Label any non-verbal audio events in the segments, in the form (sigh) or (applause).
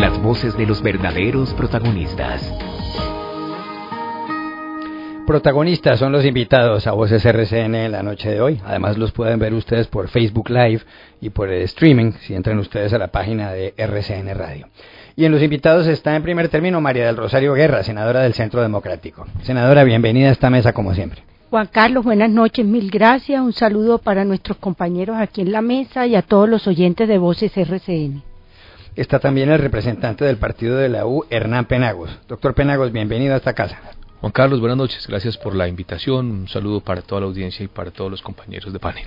las voces de los verdaderos protagonistas. Protagonistas son los invitados a Voces RCN en la noche de hoy. Además los pueden ver ustedes por Facebook Live y por el streaming si entran ustedes a la página de RCN Radio. Y en los invitados está en primer término María del Rosario Guerra, senadora del Centro Democrático. Senadora, bienvenida a esta mesa como siempre. Juan Carlos, buenas noches, mil gracias. Un saludo para nuestros compañeros aquí en la mesa y a todos los oyentes de Voces RCN. Está también el representante del partido de la U, Hernán Penagos. Doctor Penagos, bienvenido a esta casa. Juan Carlos, buenas noches. Gracias por la invitación. Un saludo para toda la audiencia y para todos los compañeros de panel.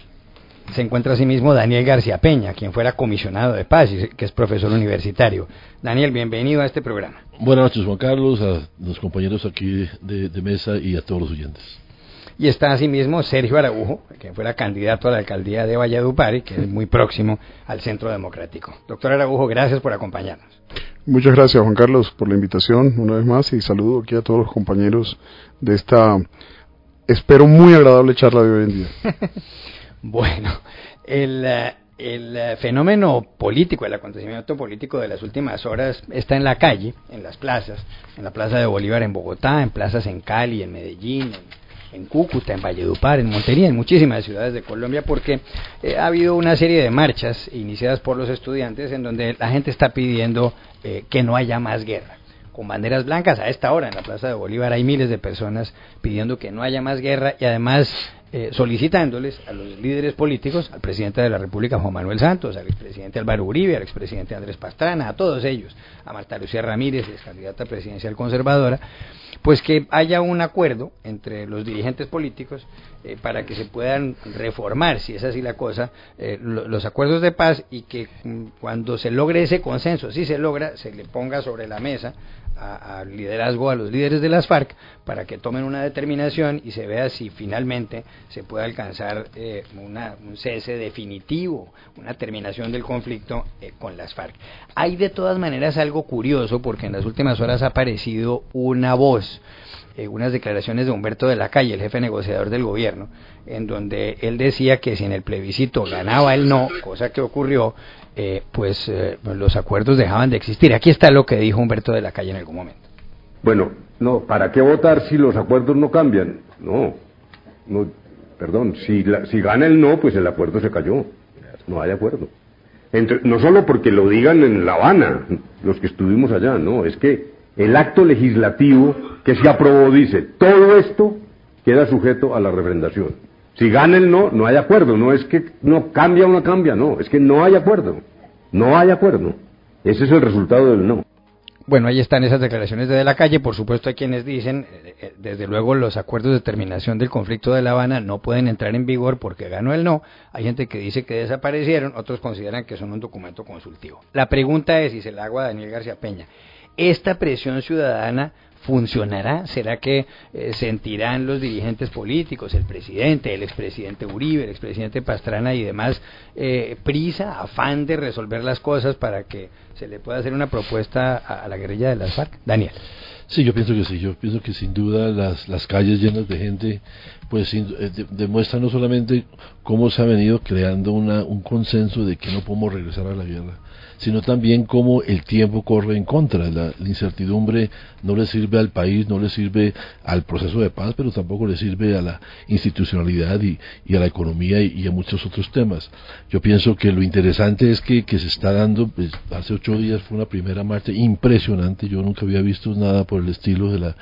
Se encuentra asimismo Daniel García Peña, quien fuera comisionado de paz y que es profesor universitario. Daniel, bienvenido a este programa. Buenas noches, Juan Carlos, a los compañeros aquí de, de mesa y a todos los oyentes. Y está asimismo Sergio Araújo, que fuera candidato a la alcaldía de Valladupari, que es muy próximo al Centro Democrático. Doctor Araújo, gracias por acompañarnos. Muchas gracias, Juan Carlos, por la invitación una vez más y saludo aquí a todos los compañeros de esta, espero, muy agradable charla de hoy en día. (laughs) bueno, el, eh, el eh, fenómeno político, el acontecimiento político de las últimas horas está en la calle, en las plazas, en la Plaza de Bolívar en Bogotá, en plazas en Cali, en Medellín, en en Cúcuta, en Valledupar, en Montería, en muchísimas ciudades de Colombia, porque eh, ha habido una serie de marchas iniciadas por los estudiantes en donde la gente está pidiendo eh, que no haya más guerra. Con banderas blancas a esta hora en la Plaza de Bolívar hay miles de personas pidiendo que no haya más guerra y además eh, solicitándoles a los líderes políticos, al presidente de la República Juan Manuel Santos, al expresidente Álvaro Uribe, al expresidente Andrés Pastrana, a todos ellos, a Marta Lucía Ramírez, ex candidata presidencial conservadora, pues que haya un acuerdo entre los dirigentes políticos eh, para que se puedan reformar, si es así la cosa, eh, los acuerdos de paz y que mm, cuando se logre ese consenso, si se logra, se le ponga sobre la mesa al liderazgo, a los líderes de las FARC, para que tomen una determinación y se vea si finalmente se puede alcanzar eh, una, un cese definitivo, una terminación del conflicto con las FARC. Hay de todas maneras algo curioso porque en las últimas horas ha aparecido una voz eh, unas declaraciones de Humberto de la Calle, el jefe negociador del gobierno, en donde él decía que si en el plebiscito ganaba el no, cosa que ocurrió, eh, pues eh, los acuerdos dejaban de existir. Aquí está lo que dijo Humberto de la Calle en algún momento. Bueno, no, ¿para qué votar si los acuerdos no cambian? No, no perdón, si, si gana el no, pues el acuerdo se cayó. No hay acuerdo. Entre, no solo porque lo digan en La Habana, los que estuvimos allá, no, es que el acto legislativo que se aprobó dice, todo esto queda sujeto a la refrendación. Si gana el no, no hay acuerdo. No es que no cambia o no cambia, no. Es que no hay acuerdo. No hay acuerdo. Ese es el resultado del no. Bueno, ahí están esas declaraciones de, la calle. Por supuesto, hay quienes dicen, eh, eh, desde luego, los acuerdos de terminación del conflicto de La Habana no pueden entrar en vigor porque ganó el no. Hay gente que dice que desaparecieron, otros consideran que son un documento consultivo. La pregunta es, y se la hago a Daniel García Peña, ¿esta presión ciudadana ¿Funcionará? ¿Será que eh, sentirán los dirigentes políticos, el presidente, el expresidente Uribe, el expresidente Pastrana y demás, eh, prisa, afán de resolver las cosas para que se le pueda hacer una propuesta a, la guerrilla de las FARC? Daniel. Sí, yo pienso que sí, yo pienso que sin duda las, las calles llenas de gente pues eh, demuestran no solamente cómo se ha venido creando una, un consenso de que no podemos regresar a la guerra, sino también cómo el tiempo corre en contra. La, incertidumbre no le sirve al país, no le sirve al proceso de paz, pero tampoco le sirve a la institucionalidad y, a la economía y, a muchos otros temas. Yo pienso que lo interesante es que, se está dando, pues, hace ocho días fue una primera marcha impresionante, yo nunca había visto nada por el estilo de la,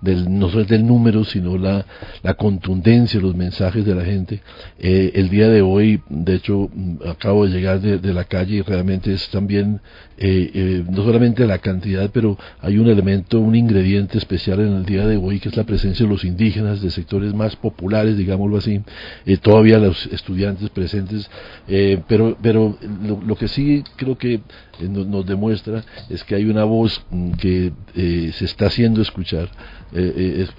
del, no solo del número, sino la, la contundencia, los mensajes de la gente. Eh, el día de hoy, de hecho, acabo de llegar de, de la calle y realmente está también eh, eh, no solamente la cantidad, pero hay un elemento, un ingrediente especial en el día de hoy, que es la presencia de los indígenas de sectores más populares, digámoslo así, eh, todavía los estudiantes presentes, pero, pero lo, que sí creo que nos, demuestra es que hay una voz mm, que se está haciendo escuchar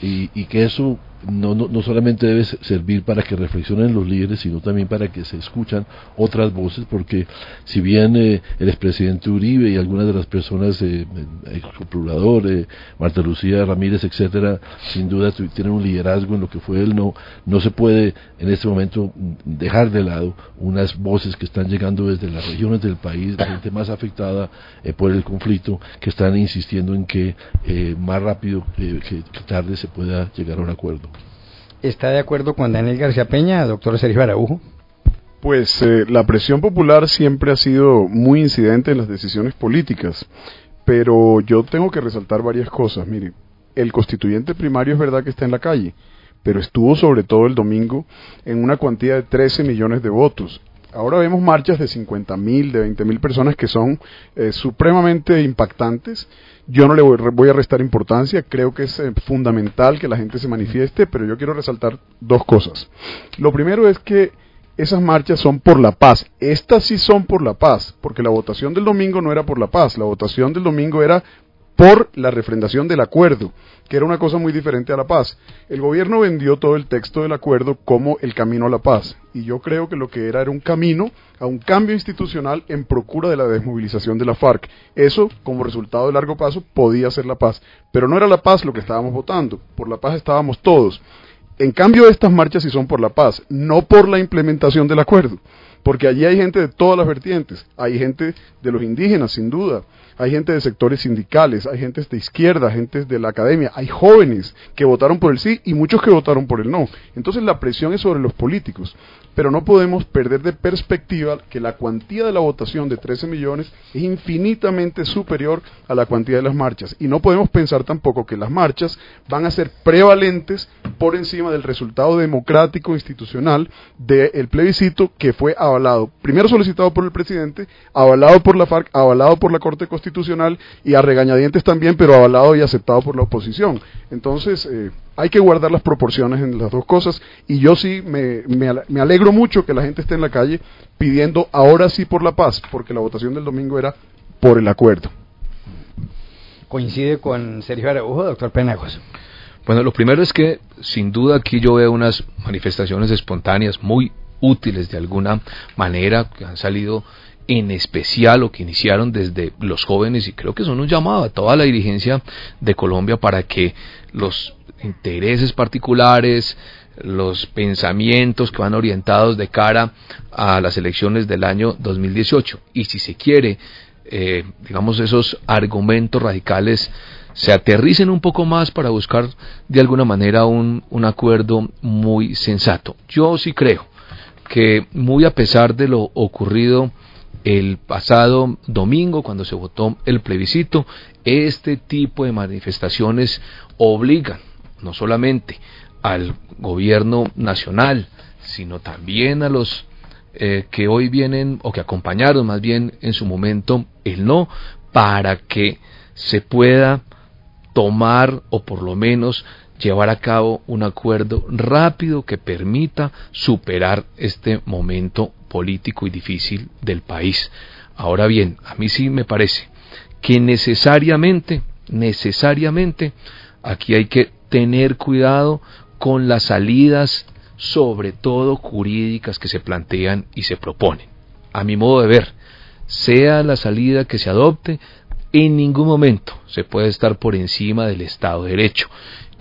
y, y, que eso no, no, no solamente debe servir para que reflexionen los líderes, sino también para que se escuchan otras voces, porque si bien eh, el expresidente Uribe y algunas de las personas, eh, ex procurador, eh, Marta Lucía Ramírez, etcétera, sin duda tienen un liderazgo en lo que fue él, no, no se puede en este momento dejar de lado unas voces que están llegando desde las regiones del país, la gente más afectada eh, por el conflicto, que están insistiendo en que eh, más rápido que tarde se pueda llegar a un acuerdo. ¿Está de acuerdo con Daniel García Peña, doctor Sergio Araujo? Pues eh, la presión popular siempre ha sido muy incidente en las decisiones políticas, pero yo tengo que resaltar varias cosas. Mire, el constituyente primario es verdad que está en la calle, pero estuvo sobre todo el domingo en una cuantía de 13 millones de votos. Ahora vemos marchas de 50 mil, de 20 mil personas que son eh, supremamente impactantes. Yo no le voy, voy, a restar importancia, creo que es eh, fundamental que la gente se manifieste, pero yo quiero resaltar dos cosas. Lo primero es que esas marchas son por la paz. Estas sí son por la paz, porque la votación del domingo no era por la paz, la votación del domingo era por la refrendación del acuerdo, que era una cosa muy diferente a la paz. El gobierno vendió todo el texto del acuerdo como el camino a la paz, y yo creo que lo que era era un camino a un cambio institucional en procura de la desmovilización de la FARC. Eso, como resultado de largo plazo, podía ser la paz, pero no era la paz lo que estábamos votando, por la paz estábamos todos. En cambio, estas marchas sí son por la paz, no por la implementación del acuerdo, porque allí hay gente de todas las vertientes, hay gente de los indígenas, sin duda, hay gente de sectores sindicales, hay gente de izquierda, gente de la academia, hay jóvenes que votaron por el sí y muchos que votaron por el no. Entonces la presión es sobre los políticos pero no podemos perder de perspectiva que la cuantía de la votación de 13 millones es infinitamente superior a la cuantía de las marchas. Y no podemos pensar tampoco que las marchas van a ser prevalentes por encima del resultado democrático institucional del plebiscito que fue avalado, primero solicitado por el presidente, avalado por la FARC, avalado por la Corte Constitucional y a regañadientes también, pero avalado y aceptado por la oposición. Entonces, eh, hay que guardar las proporciones en las dos cosas y yo sí me, me, alegro mucho que la gente esté en la calle pidiendo ahora sí por la paz, porque la votación del domingo era por el acuerdo. ¿Coincide con Sergio Araujo, doctor Penagos? Bueno, lo primero es que sin duda aquí yo veo unas manifestaciones espontáneas muy útiles de alguna manera que han salido en especial o que iniciaron desde los jóvenes y creo que son un llamado a toda la dirigencia de Colombia para que los intereses particulares, los pensamientos que van orientados de cara a las elecciones del año 2018. Y si se quiere, eh, digamos, esos argumentos radicales se aterricen un poco más para buscar de alguna manera un, un acuerdo muy sensato. Yo sí creo que muy a pesar de lo ocurrido el pasado domingo cuando se votó el plebiscito, este tipo de manifestaciones obligan no solamente al gobierno nacional, sino también a los eh, que hoy vienen o que acompañaron más bien en su momento el no, para que se pueda tomar o por lo menos llevar a cabo un acuerdo rápido que permita superar este momento político y difícil del país. Ahora bien, a mí sí me parece que necesariamente, necesariamente, aquí hay que tener cuidado con las salidas, sobre todo jurídicas, que se plantean y se proponen. A mi modo de ver, sea la salida que se adopte, en ningún momento se puede estar por encima del Estado de Derecho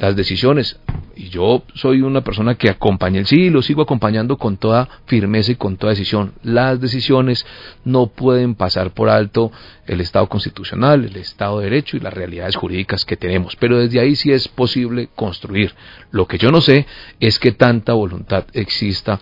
las decisiones. Y yo soy una persona que acompaña el sí y lo sigo acompañando con toda firmeza y con toda decisión. Las decisiones no pueden pasar por alto el Estado constitucional, el Estado de Derecho y las realidades jurídicas que tenemos. Pero desde ahí sí es posible construir. Lo que yo no sé es que tanta voluntad exista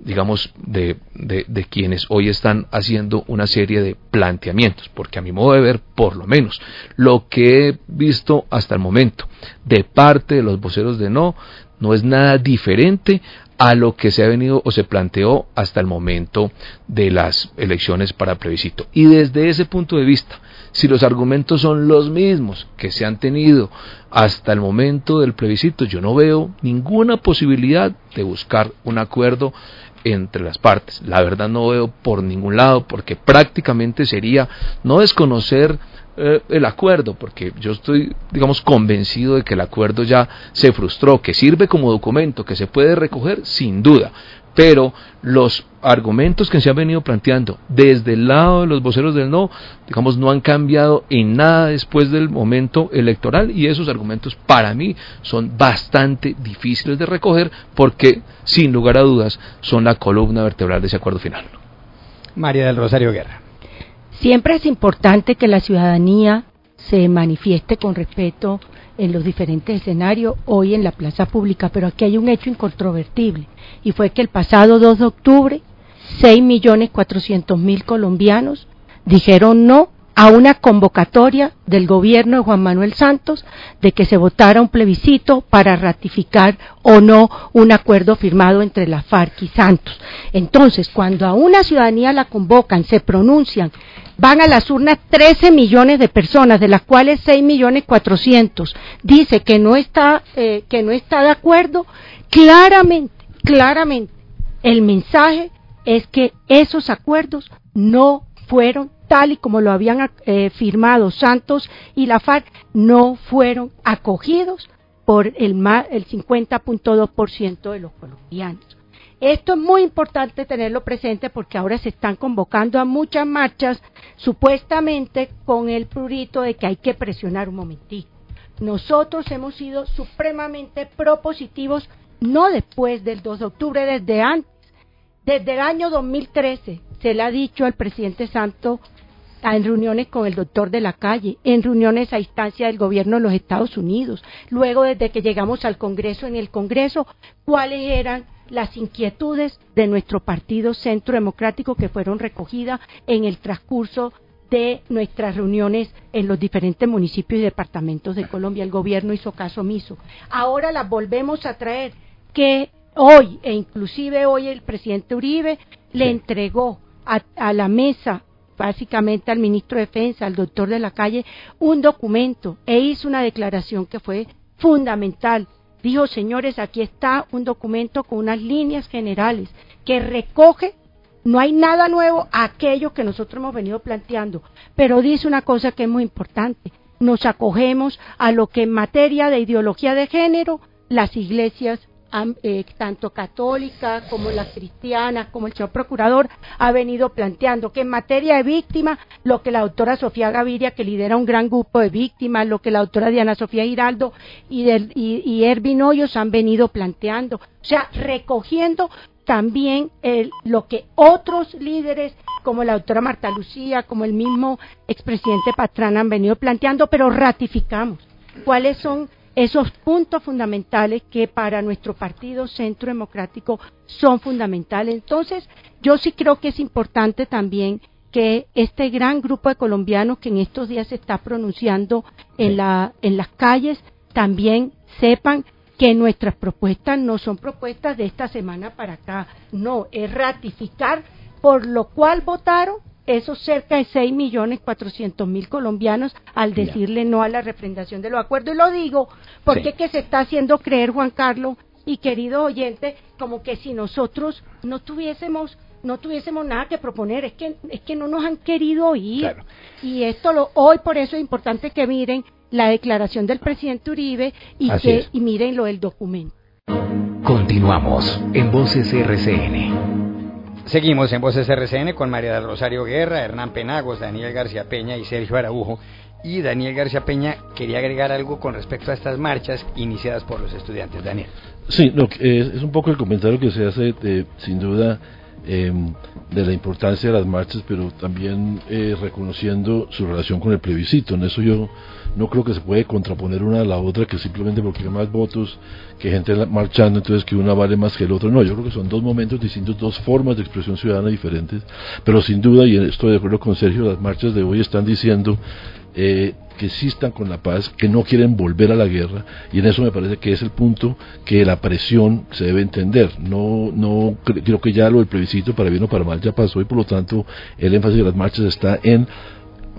digamos, de, de, quienes hoy están haciendo una serie de planteamientos, porque a mi modo de ver, por lo menos, lo que he visto hasta el momento de parte de los voceros de no, no es nada diferente a lo que se ha venido o se planteó hasta el momento de las elecciones para plebiscito. Y desde ese punto de vista, si los argumentos son los mismos que se han tenido hasta el momento del plebiscito, yo no veo ninguna posibilidad de buscar un acuerdo entre las partes. La verdad no veo por ningún lado, porque prácticamente sería no desconocer eh, el acuerdo, porque yo estoy, digamos, convencido de que el acuerdo ya se frustró, que sirve como documento, que se puede recoger, sin duda, pero los argumentos que se han venido planteando desde el lado de los voceros del no, digamos, no han cambiado en nada después del momento electoral y esos argumentos para mí son bastante difíciles de recoger porque, sin lugar a dudas, son la columna vertebral de ese acuerdo final. María del Rosario Guerra. Siempre es importante que la ciudadanía se manifieste con respeto en los diferentes escenarios hoy en la plaza pública, pero aquí hay un hecho incontrovertible y fue que el pasado 2 de octubre 6.400.000 colombianos dijeron no a una convocatoria del gobierno de Juan Manuel Santos de que se votara un plebiscito para ratificar o no un acuerdo firmado entre la FARC y Santos. Entonces, cuando a una ciudadanía la convocan, se pronuncian, van a las urnas 13 millones de personas, de las cuales 6 millones 400 dice que no está eh, que no está de acuerdo, claramente, claramente el mensaje es que esos acuerdos no fueron tal y como lo habían eh, firmado Santos y la FARC, no fueron acogidos por el, el 50.2% de los colombianos. Esto es muy importante tenerlo presente porque ahora se están convocando a muchas marchas supuestamente con el prurito de que hay que presionar un momentito. Nosotros hemos sido supremamente propositivos, no después del 2 de octubre, desde antes. Desde el año 2013 se le ha dicho al presidente Santos en reuniones con el doctor de la calle, en reuniones a instancia del gobierno de los Estados Unidos, luego desde que llegamos al Congreso, en el Congreso, cuáles eran las inquietudes de nuestro partido Centro Democrático que fueron recogidas en el transcurso de nuestras reuniones en los diferentes municipios y departamentos de Colombia. El gobierno hizo caso omiso. Ahora las volvemos a traer, que hoy, e inclusive hoy el presidente Uribe le entregó a, a la mesa básicamente al ministro de Defensa, al doctor de la calle, un documento e hizo una declaración que fue fundamental. Dijo, señores, aquí está un documento con unas líneas generales que recoge, no hay nada nuevo, aquello que nosotros hemos venido planteando, pero dice una cosa que es muy importante. Nos acogemos a lo que en materia de ideología de género las iglesias eh, tanto católica como las cristianas, como el señor procurador, ha venido planteando que en materia de víctimas, lo que la doctora Sofía Gaviria, que lidera un gran grupo de víctimas, lo que la doctora Diana Sofía Giraldo y, del, y, Ervin Hoyos han venido planteando, o sea, recogiendo también el, lo que otros líderes como la doctora Marta Lucía, como el mismo expresidente Pastrana han venido planteando, pero ratificamos cuáles son esos puntos fundamentales que para nuestro partido Centro Democrático son fundamentales. Entonces, yo sí creo que es importante también que este gran grupo de colombianos que en estos días se está pronunciando en, la, en las calles también sepan que nuestras propuestas no son propuestas de esta semana para acá, no, es ratificar por lo cual votaron esos cerca de 6 millones 400 mil colombianos al decirle no a la refrendación de los acuerdos. Y lo digo porque que se está haciendo creer, Juan Carlos y querido oyente, como que si nosotros no tuviésemos no tuviésemos nada que proponer, es que es que no nos han querido oír. Y esto lo hoy por eso es importante que miren la declaración del presidente Uribe y que y miren lo del documento. Continuamos en Voces RCN. Seguimos en Voces RCN con María del Rosario Guerra, Hernán Penagos, Daniel García Peña y Sergio Araujo. Y Daniel García Peña quería agregar algo con respecto a estas marchas iniciadas por los estudiantes. Daniel. Sí, es, un poco el comentario que se hace, de, sin duda, em, de la importancia de las marchas, pero también eh, reconociendo su relación con el plebiscito. En eso yo no creo que se puede contraponer una a la otra, que simplemente porque hay más votos que gente marchando, entonces que una vale más que el otro. No, yo creo que son dos momentos distintos, dos formas de expresión ciudadana diferentes, pero sin duda, y estoy de acuerdo con Sergio, las marchas de hoy están diciendo eh, que existan con la paz, que no quieren volver a la guerra, y en eso me parece que es el punto que la presión se debe entender. No, no creo que ya lo del plebiscito, para bien o para mal, ya pasó, y por lo tanto el énfasis de las marchas está en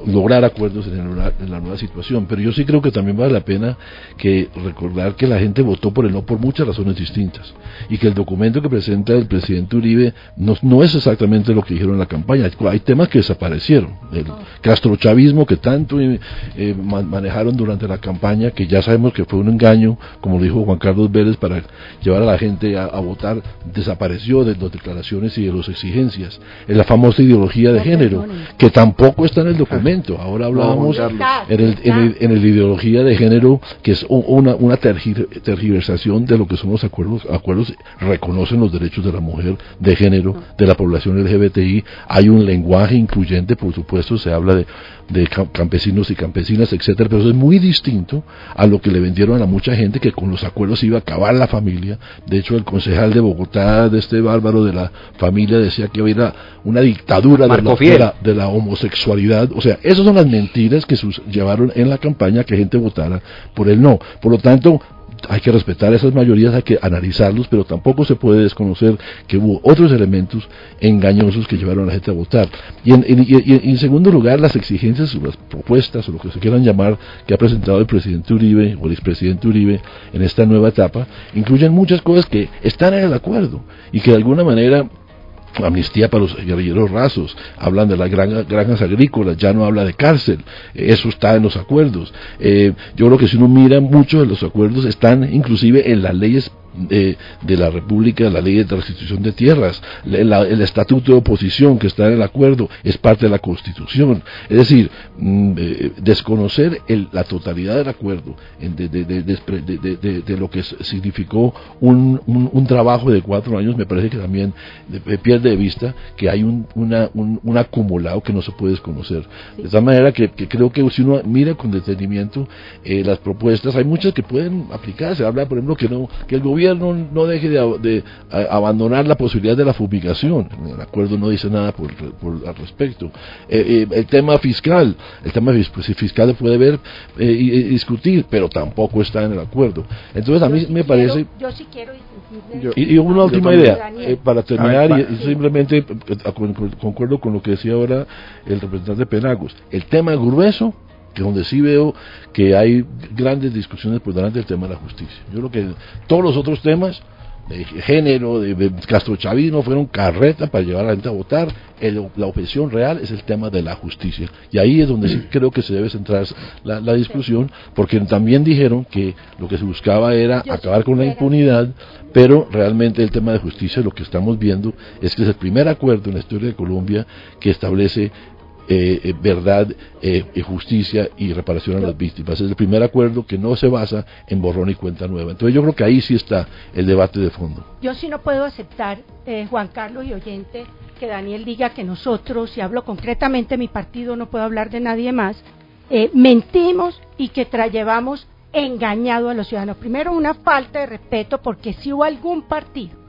lograr acuerdos en, la nueva situación. Pero yo sí creo que también vale la pena que recordar que la gente votó por el no por muchas razones distintas y que el documento que presenta el presidente Uribe no, no es exactamente lo que dijeron en la campaña. Hay temas que desaparecieron. El castrochavismo que tanto eh, eh, manejaron durante la campaña, que ya sabemos que fue un engaño, como dijo Juan Carlos Vélez, para llevar a la gente a, votar, desapareció de las declaraciones y de las exigencias. Es la famosa ideología de género, que tampoco está en el documento. Ahora hablábamos en, el, en, el, ideología de género, que es una, una tergiversación de lo que son los acuerdos. Acuerdos reconocen los derechos de la mujer, de género, de la población LGBTI. Hay un lenguaje incluyente, por supuesto, se habla de de campesinos y campesinas, etcétera, pero eso es muy distinto a lo que le vendieron a mucha gente que con los acuerdos iba a acabar la familia. De hecho, el concejal de Bogotá, de este bárbaro de la familia, decía que había una dictadura de la, de la, homosexualidad. O sea, esas son las mentiras que sus, llevaron en la campaña que gente votara por el no. Por lo tanto, hay que respetar esas mayorías, hay que analizarlos, pero tampoco se puede desconocer que hubo otros elementos engañosos que llevaron a la gente a votar. Y en, segundo lugar, las exigencias o las propuestas o lo que se quieran llamar que ha presentado el presidente Uribe o el expresidente Uribe en esta nueva etapa, incluyen muchas cosas que están en el acuerdo y que de alguna manera amnistía para los guerrilleros rasos, hablan de las granjas agrícolas, ya no habla de cárcel, eso está en los acuerdos. Eh, yo creo que si uno mira muchos de los acuerdos están inclusive en las leyes de, la República, la ley de restitución de tierras, el estatuto de oposición que está en el acuerdo es parte de la Constitución. Es decir, mm, eh, desconocer la totalidad del acuerdo de, lo que significó un, un, trabajo de cuatro años, me parece que también pierde de vista que hay un, un, acumulado que no se puede desconocer. De tal manera que, creo que si uno mira con detenimiento eh, las propuestas, hay muchas que pueden aplicarse. Habla, por ejemplo, que, no, que el gobierno no deje de, abandonar la posibilidad de la fumigación. El acuerdo no dice nada por, al respecto. Eh, eh, el tema fiscal, el tema pues, fiscal puede ver eh, y, discutir, pero tampoco está en el acuerdo. Entonces a mí me parece... yo sí quiero y, una última idea, para terminar, y, simplemente concuerdo con lo que decía ahora el representante Penagos. El tema grueso que donde sí veo que hay grandes discusiones por delante del tema de la justicia. Yo creo que todos los otros temas de género, de, de Chavino, fueron carreta para llevar a la gente a votar. la objeción real es el tema de la justicia. Y ahí es donde sí (clears throat) creo que se debe centrar la, discusión, porque también dijeron que lo que se buscaba era acabar con la impunidad, pero realmente el tema de justicia, lo que estamos viendo es que es el primer acuerdo en la historia de Colombia que establece eh, eh, verdad, eh, justicia y reparación a las víctimas. Es el primer acuerdo que no se basa en borrón y cuenta nueva. Entonces yo creo que ahí sí está el debate de fondo. Yo sí no puedo aceptar, Juan Carlos y oyente, que Daniel diga que nosotros, si hablo concretamente mi partido, no puedo hablar de nadie más, mentimos y que llevamos engañado a los ciudadanos. Primero, una falta de respeto porque si hubo algún partido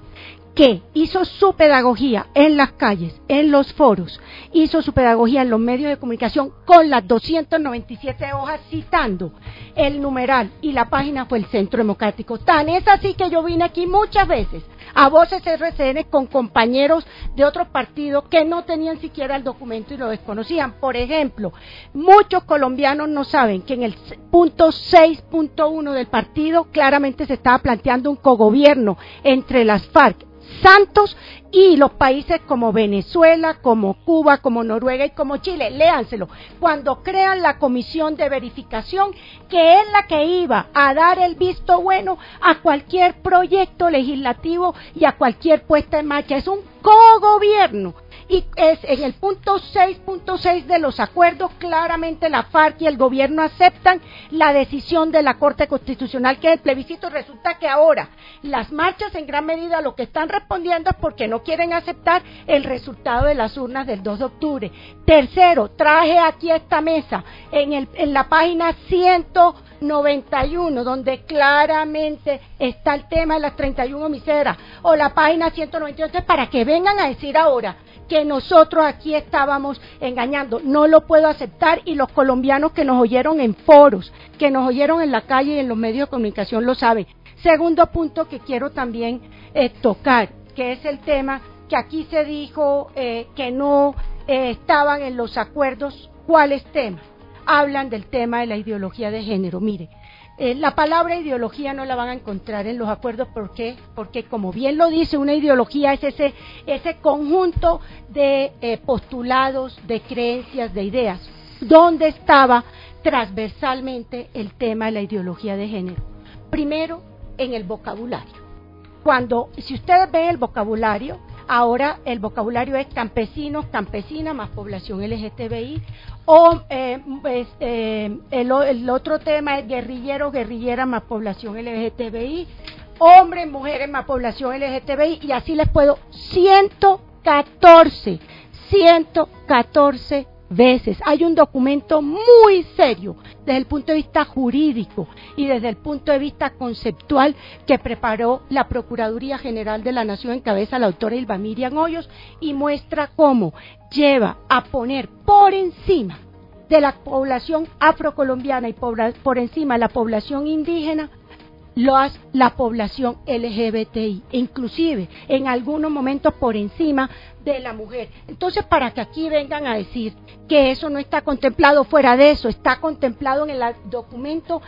que hizo su pedagogía en las calles, en los foros, hizo su pedagogía en los medios de comunicación con las 297 hojas citando el numeral y la página fue el Centro Democrático. Tan es así que yo vine aquí muchas veces a Voces RCN con compañeros de otros partidos que no tenían siquiera el documento y lo desconocían. Por ejemplo, muchos colombianos no saben que en el punto 6.1 del partido claramente se estaba planteando un cogobierno entre las FARC Santos y los países como Venezuela, como Cuba, como Noruega y como Chile. Léanselo. Cuando crean la comisión de verificación, que es la que iba a dar el visto bueno a cualquier proyecto legislativo y a cualquier puesta en marcha. Es un cogobierno y es en el punto 6.6 de los acuerdos claramente la FARC y el gobierno aceptan la decisión de la Corte Constitucional que es el plebiscito. Resulta que ahora las marchas en gran medida lo que están respondiendo es porque no quieren aceptar el resultado de las urnas del 2 de octubre. Tercero, traje aquí a esta mesa en, el, en la página 191 donde claramente está el tema de las 31 miseras o la página 198 para que vengan a decir ahora que nosotros aquí estábamos engañando. No lo puedo aceptar y los colombianos que nos oyeron en foros, que nos oyeron en la calle y en los medios de comunicación lo saben. Segundo punto que quiero también eh, tocar, que es el tema que aquí se dijo eh, que no eh, estaban en los acuerdos ¿Cuáles temas? Hablan del tema de la ideología de género. Mire, eh, la palabra ideología no la van a encontrar en los acuerdos, ¿por qué? Porque como bien lo dice, una ideología es ese, ese conjunto de eh, postulados, de creencias, de ideas. ¿Dónde estaba transversalmente el tema de la ideología de género? Primero, en el vocabulario. Cuando, si ustedes ven el vocabulario, ahora el vocabulario es campesinos, campesina más población LGTBI, o eh, este, el, otro tema es guerrillero, guerrillera más población LGTBI, hombres, mujeres más población LGTBI, y así les puedo, 114, 114 veces. Hay un documento muy serio desde el punto de vista jurídico y desde el punto de vista conceptual que preparó la Procuraduría General de la Nación en cabeza la autora Ilva Miriam Hoyos y muestra cómo lleva a poner por encima de la población afrocolombiana y por encima de la población indígena la población LGBTI, inclusive en algunos momentos por encima de la mujer. Entonces, para que aquí vengan a decir que eso no está contemplado fuera de eso, está contemplado en el documento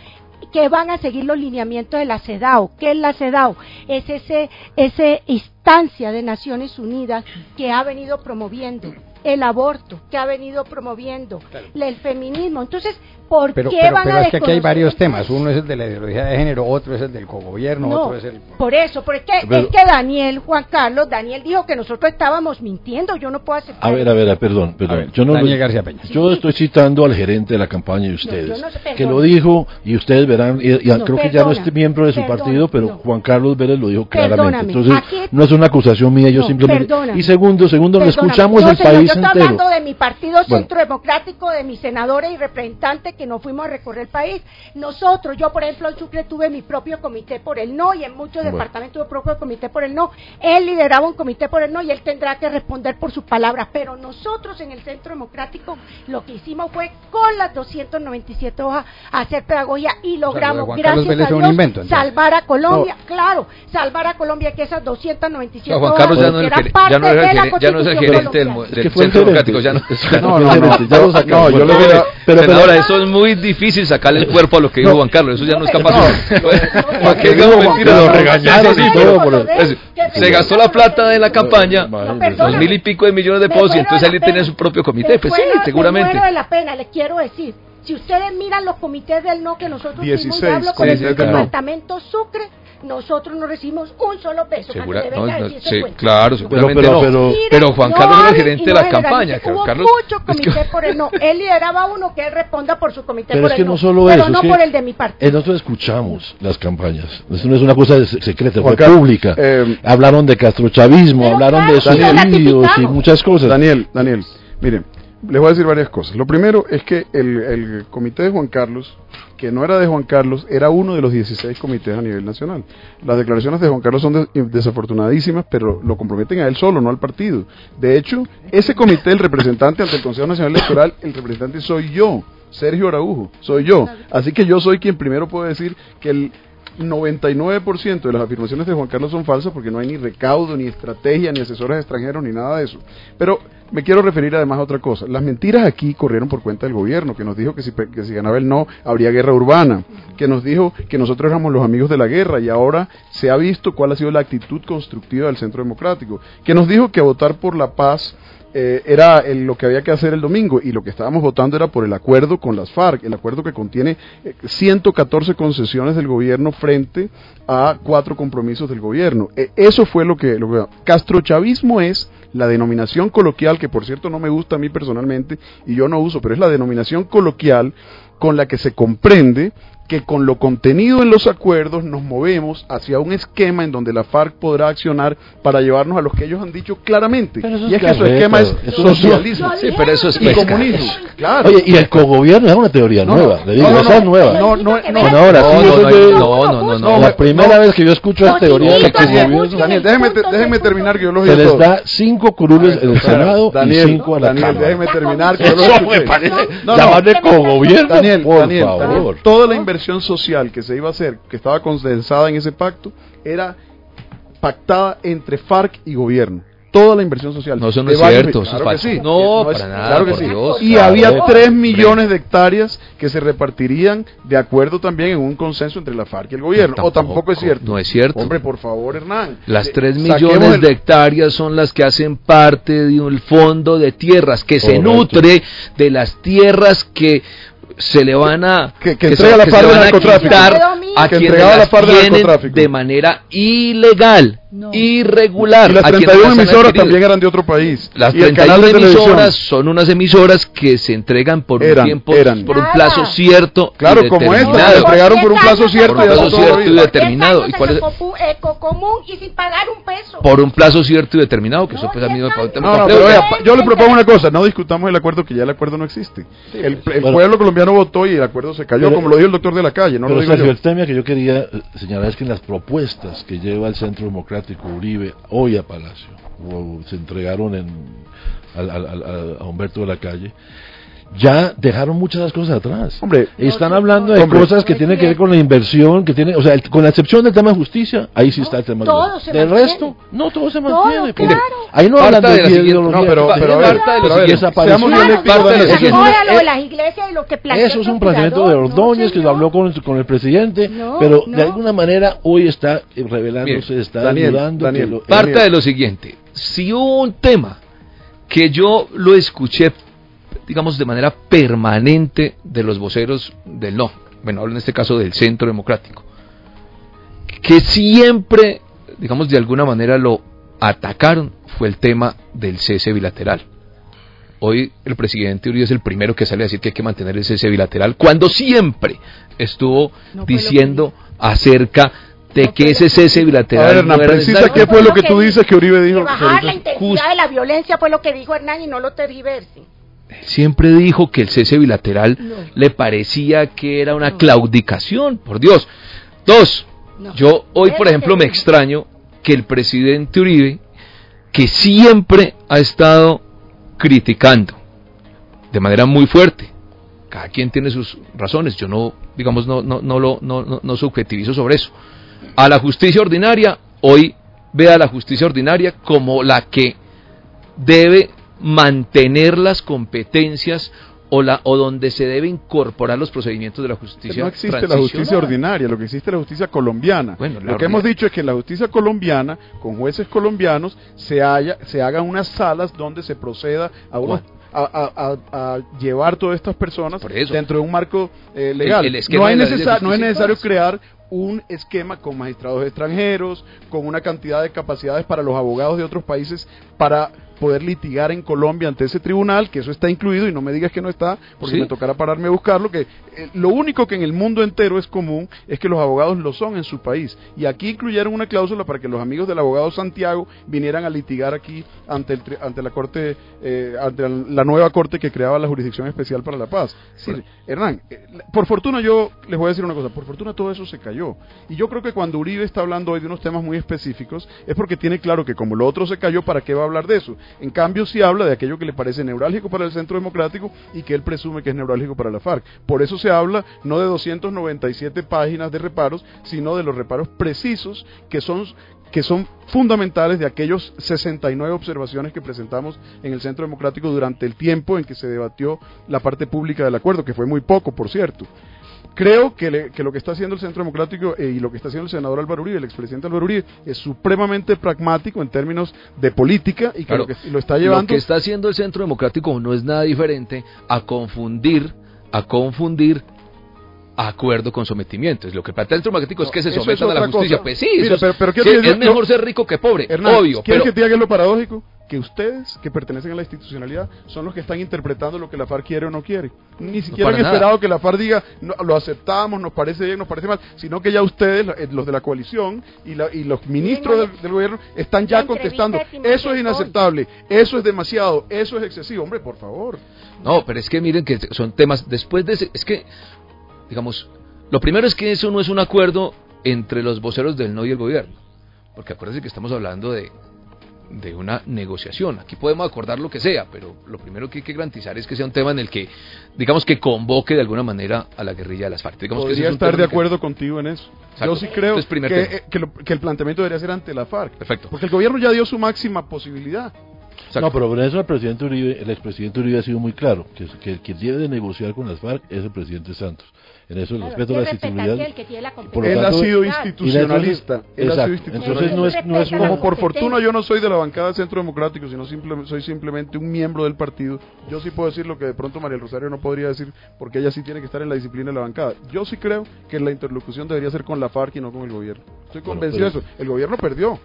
que van a seguir los lineamientos de la CEDAW. ¿Qué es la CEDAW? Es ese, ese instancia de Naciones Unidas que ha venido promoviendo el aborto, que ha venido promoviendo el feminismo. Entonces, ¿por pero, qué pero, van pero a es que aquí hay varios temas. Uno es el de la ideología de género, otro es el del cogobierno, No, otro es el... por eso, porque es que Daniel, Juan Carlos, Daniel dijo que nosotros estábamos mintiendo. Yo no puedo aceptar. A ver, a ver, perdón, perdón. Ver, yo no Daniel lo- García Peña. Yo estoy citando al gerente de la campaña de ustedes, no que lo dijo y ustedes verán, y, y No, creo que ya no es miembro de su perdona, partido, pero no. Juan Carlos Vélez lo dijo claramente. Entonces, aquí- no es una acusación mía, yo No, simplemente... Y segundo, segundo, lo escuchamos el señor, país yo estoy entero. hablando de mi partido Bueno. Centro Democrático, de mis senadores y representantes que nos fuimos a recorrer el país. Nosotros, yo por ejemplo en Sucre tuve mi propio comité por el no y en muchos Bueno. departamentos tuve propio comité por el no. Él lideraba un comité por el no y él tendrá que responder por sus palabras. Pero nosotros en el Centro Democrático lo que hicimos fue con las 297 hojas hacer pedagogía y logramos, gracias Vélez a Dios, invento, salvar a Colombia. Claro, salvar a Colombia que esas 297 No, Juan hojas Carlos ya no, es el, eran parte no de la ya no es el gerente del, que Centro. Democrático, ya no que (laughs) No, no, no, (laughs) lo no, no, Senadora, eso es muy difícil sacarle el cuerpo a lo que dijo Juan Carlos, eso ya no es capaz. Se gastó la plata de la campaña, dos mil y pico de millones de pesos, y entonces él pena. su propio comité. Pues sí, seguramente. de la pena, les quiero decir. Si ustedes miran los comités del no que nosotros 16 fuimos, yo hablo con el departamento Sucre, nosotros no recibimos un solo peso. Segura- que no, no, sí, claro, seguramente pero- no. pero- Mire, Pero Juan no Carlos era el gerente de la campaña. Hubo Carlos, mucho es que- comité (laughs) por el no. Él lideraba uno que él responda por su comité Pero por es el que no. no solo pero eso, no es que por el de mi partido. eh, nosotros escuchamos las campañas. Eso no es una cosa de- secreta, fue Juan Carlos, pública. eh, hablaron de castrochavismo, Pero hablaron de claro, Daniel, suicidios y muchas cosas. Daniel, Daniel, miren, les voy a decir varias cosas. Lo primero es que el, el comité de Juan Carlos, que no era de Juan Carlos, era uno de los 16 comités a nivel nacional. Las declaraciones de Juan Carlos son de- desafortunadísimas, pero lo comprometen a él solo, no al partido. De hecho, ese comité, el representante ante el Consejo Nacional Electoral, el representante soy yo. Sergio Araujo, soy yo. Así que yo soy quien primero puede decir que el 99% de las afirmaciones de Juan Carlos son falsas porque no hay ni recaudo, ni estrategia, ni asesores extranjeros, ni nada de eso. Pero me quiero referir además a otra cosa. Las mentiras aquí corrieron por cuenta del gobierno, que nos dijo que si, que si ganaba el no, habría guerra urbana, que nos dijo que nosotros éramos los amigos de la guerra y ahora se ha visto cuál ha sido la actitud constructiva del Centro Democrático, que nos dijo que votar por la paz eh, era el- lo que había que hacer el domingo y lo que estábamos votando era por el acuerdo con las FARC, el acuerdo que contiene eh, 114 concesiones del gobierno frente a cuatro compromisos del gobierno. Eh, eso fue lo que, lo que... Castrochavismo es la denominación coloquial, que por cierto no me gusta a mí personalmente y yo no uso, pero es la denominación coloquial con la que se comprende que con lo contenido en los acuerdos nos movemos hacia un esquema en donde la FARC podrá accionar para llevarnos a los que ellos han dicho claramente. Y es que su esquema es socialismo Sí, pero eso es y comunismo. Claro. Oye, y el cogobierno es una teoría nueva, no, le digo, no, esa no, es nueva. no, no, no, No, la primera vez que yo escucho la teoría del cogobierno. Daniel, déjeme, te- déjeme terminar que yo los Se les da cinco curules en el Senado Daniel, y cinco a la Daniel, déjeme terminar que yo los Eso escuché. llamarle cogobierno, Daniel, por Daniel, favor. Toda la inversión social que se iba a hacer, que estaba condensada en ese pacto, era pactada entre FARC y gobierno. toda la inversión social. No, eso no es cierto, eso es que sí. No, para nada, claro que por sí. Dios, y claro, había hombre. 3 millones de hectáreas que se repartirían de acuerdo también en un consenso entre la FARC y el gobierno. No, o tampoco es cierto. no es cierto. Hombre, por favor, Hernán. Las Eh, 3 saquemos millones el- de hectáreas son las que hacen parte de un fondo de tierras que se nutre de las tierras que se le van a Que- que se- entrega la se van a quitar Que a que quienes entregaba la las FARC del tienen narcotráfico. de manera ilegal, No. irregular. Y las a quienes 31 las han emisoras también eran de otro país. Las y el canal 31 de televisión. emisoras son unas emisoras que se entregan por un Eran, tiempo, eran. por un plazo cierto. y Claro, como esta, se entregaron por un plazo cierto Por un y plazo cierto y determinado. ¿Y cuál es? Ecocomún y sin pagar un peso. Por un plazo cierto y determinado, que eso No, pues a mí me. No, no, pero vea, yo le propongo una cosa, no discutamos el acuerdo que ya el acuerdo no existe. El, el Bueno. pueblo colombiano votó y el acuerdo se cayó, Pero- como lo dijo el doctor de la calle, no Pero lo digo Sergio, yo. Que yo quería eh, señalar es que en las propuestas que lleva el Centro Democrático Uribe hoy a Palacio, o se entregaron en, a Humberto de la Calle, ya dejaron muchas de las cosas atrás. Hombre, Están hablando de Hombre. cosas que tienen que ver con la inversión, que tiene, o sea, el- con la excepción del tema de justicia, ahí sí está el tema. todo de- se del mantiene. resto, no todo se Todo, mantiene. porque claro. Ahí no hablan de de, la siguiente- ideología, no, pero- de- pero de- de- las iglesias y lo que plantea Eso es un planteamiento de Ordóñez no, que lo habló con, con el presidente, No, pero no. de alguna manera hoy está eh, revelándose, está lo, Parte Daniel. de lo siguiente, si hubo un tema que yo lo escuché, digamos, de manera permanente de los voceros del no, bueno, hablo en este caso del Centro Democrático, que siempre, digamos, de alguna manera lo atacaron, fue el tema del cese bilateral. Hoy el presidente Uribe es el primero que sale a decir que hay que mantener el cese bilateral, cuando siempre estuvo No diciendo acerca de No que ese cese bilateral A ver, Hernán, no precisa necesario. qué fue lo que tú dices que Uribe dijo. Que bajar la intensidad de la violencia fue lo que dijo Hernán y no lo tergiverse. Siempre dijo que el cese bilateral No. le parecía que era una claudicación, por Dios. Dos, No. yo hoy, por lo ejemplo, me extraño que el presidente Uribe, que siempre ha estado criticando de manera muy fuerte, cada quien tiene sus razones, yo no, digamos, no, no, no lo no, no, no subjetivizo sobre eso. A la justicia ordinaria, hoy ve a la justicia ordinaria como la que debe mantener las competencias o la o donde se debe incorporar los procedimientos de la justicia no existe la justicia ordinaria, lo que existe es la justicia colombiana. Bueno, la lo que hemos dicho es que en la justicia colombiana, con jueces colombianos, se, haya, se hagan unas salas donde se proceda a, unos- a, a- a- a llevar todas estas personas dentro de un marco eh, legal. El- el esquema no, hay de la ley de necesa- no es necesario crear un esquema con magistrados extranjeros, con una cantidad de capacidades para los abogados de otros países para poder litigar en Colombia ante ese tribunal, que eso está incluido y no me digas que no está, porque Sí. me tocará pararme a buscarlo, que eh, lo único que en el mundo entero es común es que los abogados lo son en su país. Y aquí incluyeron una cláusula para que los amigos del abogado Santiago vinieran a litigar aquí ante, el, ante la corte, eh, ante la nueva corte que creaba la Jurisdicción Especial para la Paz. Hernán, eh, por fortuna yo les voy a decir una cosa, por fortuna todo eso se cayó. Y yo creo que cuando Uribe está hablando hoy de unos temas muy específicos es porque tiene claro que como lo otro se cayó, ¿para qué va a hablar de eso? En cambio, sí habla de aquello que le parece neurálgico para el Centro Democrático y que él presume que es neurálgico para la FARC. Por eso se habla no de 297 páginas de reparos, sino de los reparos precisos que son que son fundamentales de aquellos 69 observaciones que presentamos en el Centro Democrático durante el tiempo en que se debatió la parte pública del acuerdo, que fue muy poco, por cierto. Creo que, le- que lo que está haciendo el Centro Democrático eh, y lo que está haciendo el senador Álvaro Uribe, el expresidente Álvaro Uribe, es supremamente pragmático en términos de política y que, Claro, lo, que lo está llevando Lo que está haciendo el Centro Democrático no es nada diferente a confundir, a confundir acuerdo con sometimiento. Es lo que plantea el Centro Democrático es que se es sometan a la justicia. cosa. Pues sí, Mira, es- pero- pero ¿qué es mejor No. ser rico que pobre, Hernán, obvio. ¿quieres Pero, que te diga lo paradójico? Que ustedes, que pertenecen a la institucionalidad, son los que están interpretando lo que la FARC quiere o no quiere. Ni siquiera para han nada. esperado que la FARC diga, "No, lo aceptamos, nos parece bien, nos parece mal, sino que ya ustedes, eh, los de la coalición y, la- y los ministros del, del gobierno, están ya contestando, eso es inaceptable, eso es demasiado, eso es excesivo. Hombre, por favor. No, pero es que miren que son temas, después de ese, es que, digamos, lo primero es que eso no es un acuerdo entre los voceros del no y el gobierno, porque acuérdense que estamos hablando de, de una negociación, aquí podemos acordar lo que sea, pero lo primero que hay que garantizar es que sea un tema en el que, digamos que convoque de alguna manera a la guerrilla de las FARC. Digamos que Podría es estar de que- acuerdo contigo en eso. Yo sí creo Entonces, que, eh, lo- que el planteamiento debería ser ante la FARC. Perfecto. Porque el gobierno ya dio su máxima posibilidad. Exacto. No, pero por eso el presidente Uribe, el expresidente Uribe ha sido muy claro, que, que el que debe de negociar con las FARC es el presidente Santos. En eso el Claro, respeto a la institucionalidad. Él ha sido institucionalista. Él ha sido institucionalista. Entonces no es, no es Como por fortuna yo no soy de la bancada del Centro Democrático, sino simple- soy simplemente un miembro del partido. Yo sí puedo decir lo que de pronto María Rosario no podría decir, porque ella sí tiene que estar en la disciplina de la bancada. Yo sí creo que la interlocución debería ser con la FARC y no con el gobierno. Estoy Bueno, convencido pero- de eso. El gobierno perdió.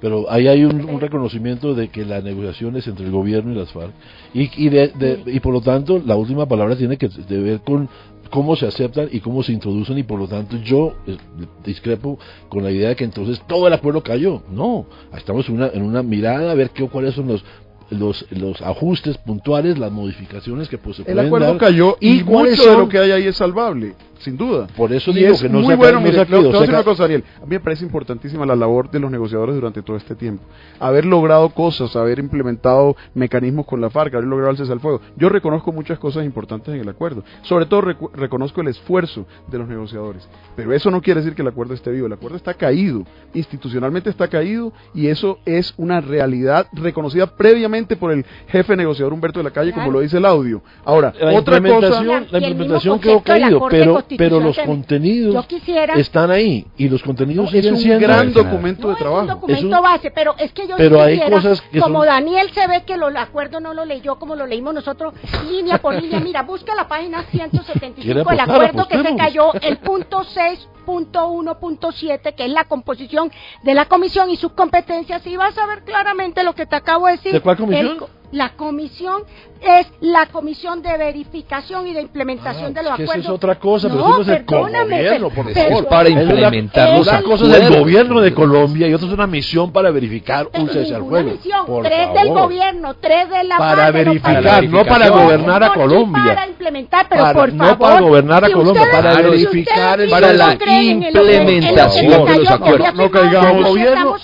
Pero ahí hay un, un reconocimiento de que la negociación es entre el gobierno y las FARC. Y, y, de- de- y por lo tanto, la última palabra tiene que de ver con cómo se aceptan y cómo se introducen. Y por lo tanto, yo eh, discrepo con la idea de que entonces todo el acuerdo cayó. No, estamos en una, en una mirada a ver qué, cuáles son los. Los, los ajustes puntuales, las modificaciones que pues, se El pueden acuerdo dar. cayó y, mucho de lo que hay ahí es salvable, sin duda. Por eso y digo es que no muy se bueno, mire, le- le voy a decir una cosa, Ariel. A mí me parece importantísima la labor de los negociadores durante todo este tiempo. Haber logrado cosas, haber implementado mecanismos con la FARC, haber logrado el cese al fuego. Yo reconozco muchas cosas importantes en el acuerdo. Sobre todo reconozco el esfuerzo de los negociadores. Pero eso no quiere decir que el acuerdo esté vivo. El acuerdo está caído. Institucionalmente está caído y eso es una realidad reconocida previamente por el jefe negociador Humberto de la Calle, como lo dice el audio. Ahora, la otra cosa... la implementación quedó caído, Corte pero, pero los que- contenidos Yo quisiera- están ahí y los contenidos No, es un gran No, documento No de es un trabajo. documento Es un- base, pero es que yo Pero hay cosas que como son- Daniel se ve que los acuerdos no lo leyó como lo leímos nosotros, línea por línea, (laughs) mira, busca la página Quiere 175 del acuerdo que se cayó, el punto 6.1.7, que es la composición de la comisión y sus competencias, y vas a ver claramente lo que te acabo de decir. ¿De cuál comisión? El co- la comisión es la comisión de verificación y de implementación Ah, de los es que esa acuerdos. es otra cosa, pero no, eso no es el gobierno, por favor. Es para implementar los es Una cosa es del gobierno de Colombia y otra es una misión para verificar un Ninguna cese al fuego. misión, Por tres favor. del gobierno, tres de la Para verificar, no para No, gobernar a no, Colombia. para implementar, pero Para- por no favor. para gobernar a si Colombia, ustedes- para si verificar el- mismos para la no implementación de los acuerdos. No caigamos. no Gobierno-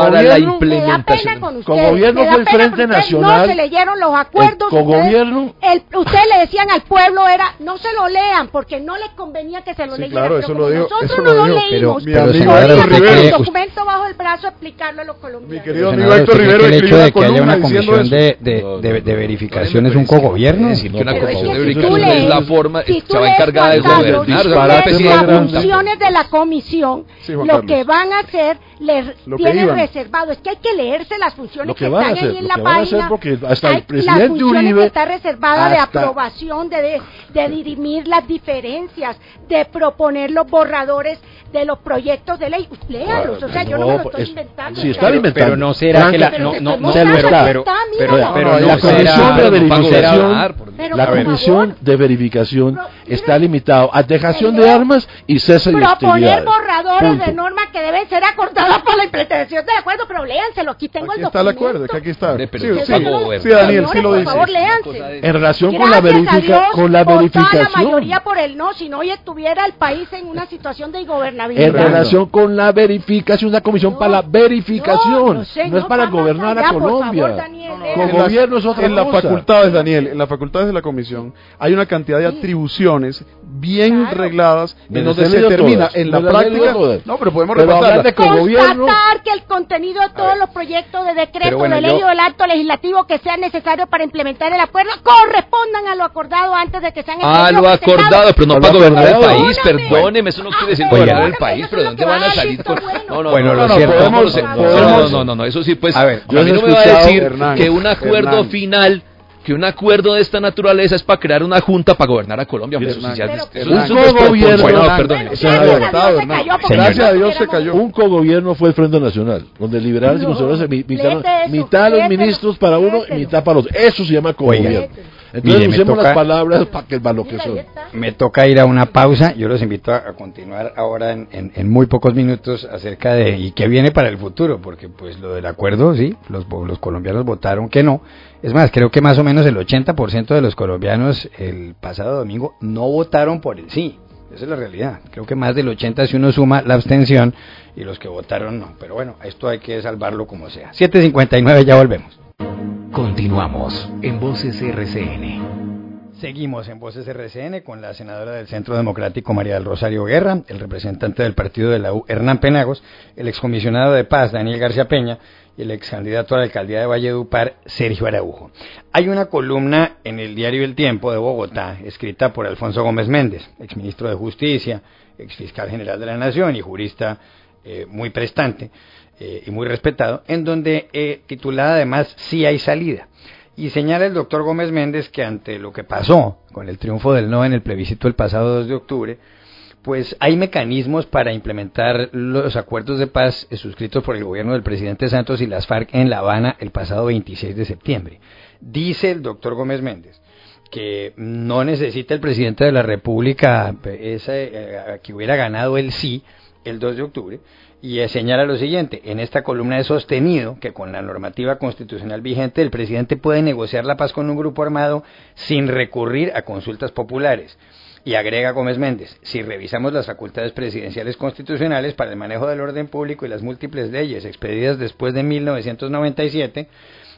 Para la implementación. Con gobierno fue el Frente Nacional. Se leyeron los acuerdos. con ustedes- gobierno- el- ustedes le decían al pueblo era no se lo lean porque no les convenía que se lo Sí, leyeran. claro, pero eso lo dijo- nosotros eso no lo lo dijo. leímos. Mi pero amigo señora, Héctor Podíamos Rivero. el documento bajo el brazo explicarlo a los colombianos. Mi querido amigo Héctor ¿usted cree Rivero que el hecho de que haya una comisión de, de, de- de verificación es un no, no, cogobierno? Es decir, que una Pero comisión que de si tú verificación es la forma, si tú se va a lees, encargar de gobernar, si las funciones de la comisión, lo que van a hacer, les iban. reservado. Es que hay que leerse las funciones que que, están hacer, ahí en lo la que van a hacer página. porque hasta el Hay presidente las funciones Uribe- que está reservada de hasta- aprobación, de, de, de dirimir las diferencias, de proponer los borradores de los proyectos de ley. Léalos, o sea, yo no me lo estoy es- inventando. sí, está inventando. Pero no será que la, no, se no, no, pero, está. pero, pero, mira. pero No, no, no la será- comisión de no, verificación, la comisión favor. de verificación está mire, limitado a dejación de armas y cese de proponer borradores de normas que deben ser acordadas para la implementación del acuerdo, pero léanselo, aquí tengo Aquí el está el documento. acuerdo, que aquí está. Sí, Daniel, sí lo por dice. favor, léanse. En relación con la, verifica, Dios, con la verificación. mayoría por el no, si no hoy estuviera el país en una situación de En ingobernabilidad. relación con la verificación, una comisión No, para la verificación, no, sé, no es para gobernar allá, a por Colombia. favor, Daniel, Con. En las- gobierno es otra en las cosa. facultades, Daniel, en las facultades de la comisión hay una cantidad de atribuciones bien Claro. regladas en las donde se termina todas, en la las práctica. No, pero podemos repasarla. Que el gobierno Constatar que el contenido de todos los proyectos de decreto, bueno, de ley yo- o del acto legislativo que sean necesarios para implementar el acuerdo correspondan a lo acordado antes de que sean Ah, efectivos lo acordado, pero no para gobernar el país, perdóneme, eso no quiere decir Ah, gobernar el país, pero ¿de dónde van a salir? No, no, Bueno, no, lo no, cierto- podemos- podemos- no, no, no, no, eso sí, pues, A ver, a mí yo no me va a decir Hernán, que un acuerdo Hernán. final que un acuerdo de esta naturaleza es para crear una junta para gobernar a Colombia. hombre, eso es- es Un cogobierno- Bueno, gracias a Dios se cayó. Un cogobierno fue el Frente Nacional, donde liberales y conservadores se mi- mitad, mitad a los ministros para uno y mitad para los otros. Eso se llama cogobierno. Entonces Mire, las toca- palabras para que para lo que son. Me toca ir a una pausa. Yo los invito a, a continuar ahora en, en- en muy pocos minutos acerca de y qué viene para el futuro, porque pues lo del acuerdo, sí, los, los colombianos votaron que no. Es más, creo que más o menos el 80% de los colombianos el pasado domingo no votaron por el sí. Esa es la realidad. Creo que más del 80 si uno suma la abstención y los que votaron no. Pero bueno, esto hay que salvarlo como sea. 7.59, ya volvemos. Continuamos en Voces RCN. Seguimos en Voces RCN con la senadora del Centro Democrático María del Rosario Guerra, el representante del partido de la U Hernán Penagos, el excomisionado de paz Daniel García Peña el ex candidato a la alcaldía de Valledupar Sergio Araujo. Hay una columna en el diario El Tiempo de Bogotá, escrita por Alfonso Gómez Méndez, exministro de Justicia, exfiscal general de la Nación y jurista eh, muy prestante eh, y muy respetado, en donde eh, titulada además Sí hay salida. Y señala el doctor Gómez Méndez que ante lo que pasó con el triunfo del no en el plebiscito el pasado 2 de octubre, pues hay mecanismos para implementar los acuerdos de paz suscritos por el gobierno del presidente Santos y las FARC en La Habana el pasado 26 de septiembre. Dice el doctor Gómez Méndez que no necesita el presidente de la República ese, eh, que hubiera ganado el sí el 2 de octubre, y señala lo siguiente, en esta columna he sostenido que con la normativa constitucional vigente el presidente puede negociar la paz con un grupo armado sin recurrir a consultas populares. Y agrega Gómez Méndez, si revisamos las facultades presidenciales constitucionales para el manejo del orden público y las múltiples leyes expedidas después de 1997,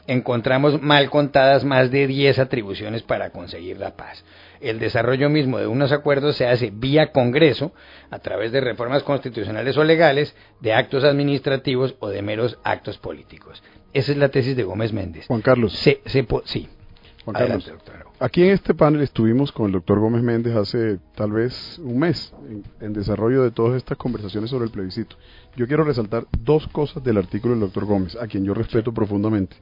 encontramos mal contadas más de 10 atribuciones para conseguir la paz el desarrollo mismo de unos acuerdos se hace vía Congreso, a través de reformas constitucionales o legales, de actos administrativos o de meros actos políticos. Esa es la tesis de Gómez Méndez. Juan Carlos. Se, sí. Juan Carlos. Aquí en este panel estuvimos con el doctor Gómez Méndez hace tal vez un mes en, en, desarrollo de todas estas conversaciones sobre el plebiscito. Yo quiero resaltar dos cosas del artículo del doctor Gómez, a quien yo respeto profundamente.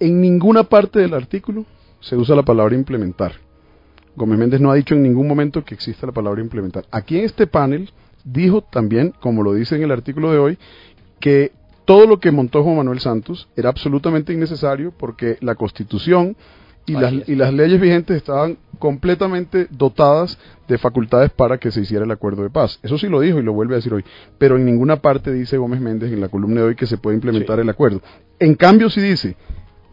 En ninguna parte del artículo se usa la palabra implementar. Gómez Méndez no ha dicho en ningún momento que exista la palabra implementar. Aquí en este panel dijo también, como lo dice en el artículo de hoy, que todo lo que montó Juan Manuel Santos era absolutamente innecesario porque la Constitución y las, y las, leyes vigentes estaban completamente dotadas de facultades para que se hiciera el acuerdo de paz. Eso sí lo dijo y lo vuelve a decir hoy. Pero en ninguna parte dice Gómez Méndez en la columna de hoy que se puede implementar sí. el acuerdo. En cambio sí dice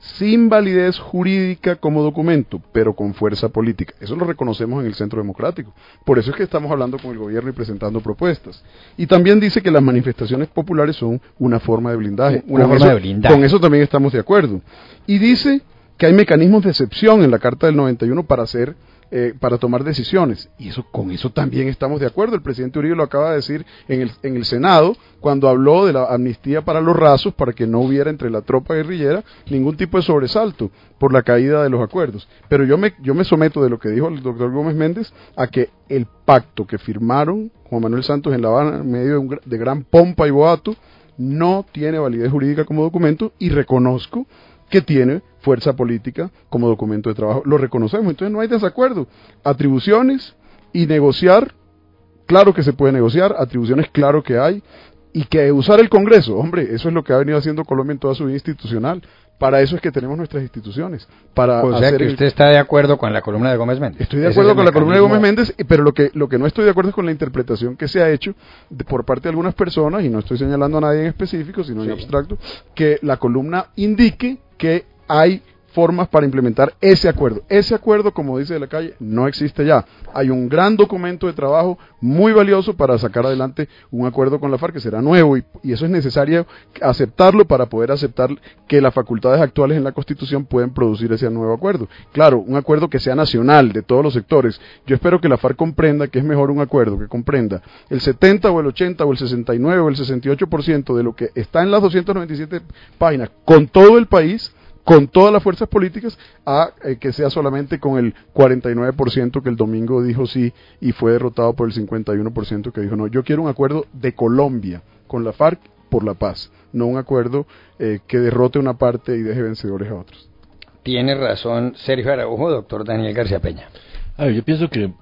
sin validez jurídica como documento, pero con fuerza política. Eso lo reconocemos en el Centro Democrático. Por eso es que estamos hablando con el gobierno y presentando propuestas. Y también dice que las manifestaciones populares son una forma de blindaje. Una forma eso, de blindaje. Con eso también estamos de acuerdo. Y dice que hay mecanismos de excepción en la Carta del 91 para hacer eh, para tomar decisiones. Y eso con eso también estamos de acuerdo. El presidente Uribe lo acaba de decir en el, en el Senado cuando habló de la amnistía para los rasos para que no hubiera entre la tropa guerrillera ningún tipo de sobresalto por la caída de los acuerdos. Pero yo me, yo me someto de lo que dijo el doctor Gómez Méndez a que el pacto que firmaron Juan Manuel Santos en La Habana en medio de, un, de gran pompa y boato no tiene validez jurídica como documento y reconozco que tiene fuerza política como documento de trabajo. Lo reconocemos, entonces no hay desacuerdo. Atribuciones y negociar, claro que se puede negociar, atribuciones, claro que hay, y que usar el Congreso, hombre, eso es lo que ha venido haciendo Colombia en toda su vida institucional. Para eso es que tenemos nuestras instituciones. Para o sea hacer que el... usted está de acuerdo con la columna de Gómez Méndez. Estoy de acuerdo es con la columna de Gómez Méndez, pero lo que, lo que no estoy de acuerdo es con la interpretación que se ha hecho de, por parte de algunas personas, y no estoy señalando a nadie en específico, sino sí. en abstracto, que la columna indique que hay formas para implementar ese acuerdo. Ese acuerdo, como dice de la calle, no existe ya. Hay un gran documento de trabajo muy valioso para sacar adelante un acuerdo con la FARC que será nuevo y, y, eso es necesario aceptarlo para poder aceptar que las facultades actuales en la Constitución pueden producir ese nuevo acuerdo. Claro, un acuerdo que sea nacional de todos los sectores. Yo espero que la FARC comprenda que es mejor un acuerdo que comprenda el 70 o el 80 o el 69 o el 68% de lo que está en las 297 páginas con todo el país con todas las fuerzas políticas a eh, que sea solamente con el 49% que el domingo dijo sí y fue derrotado por el 51% que dijo no. Yo quiero un acuerdo de Colombia con la FARC por la paz, no un acuerdo eh, que derrote una parte y deje vencedores a otros. Tiene razón Sergio Araujo, doctor Daniel García Peña. A ver, yo pienso que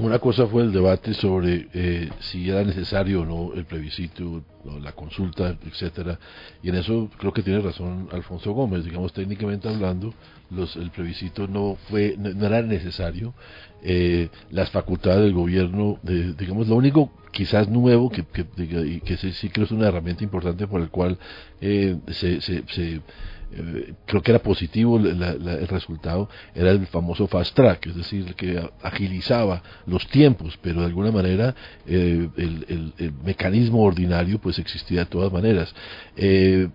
una cosa fue el debate sobre eh, si era necesario o no el plebiscito, o la consulta, etcétera, y en eso creo que tiene razón Alfonso Gómez. Digamos, técnicamente hablando, los, el plebiscito no fue, no, era necesario. Eh, las facultades del gobierno, de, digamos, lo único quizás nuevo que, que, que, que sí, sí creo es una herramienta importante por el cual eh, se, se, se eh, creo que era positivo el resultado, era el famoso fast track, es decir, que agilizaba los tiempos, pero de alguna manera eh, el, mecanismo ordinario pues existía de todas maneras. Eh,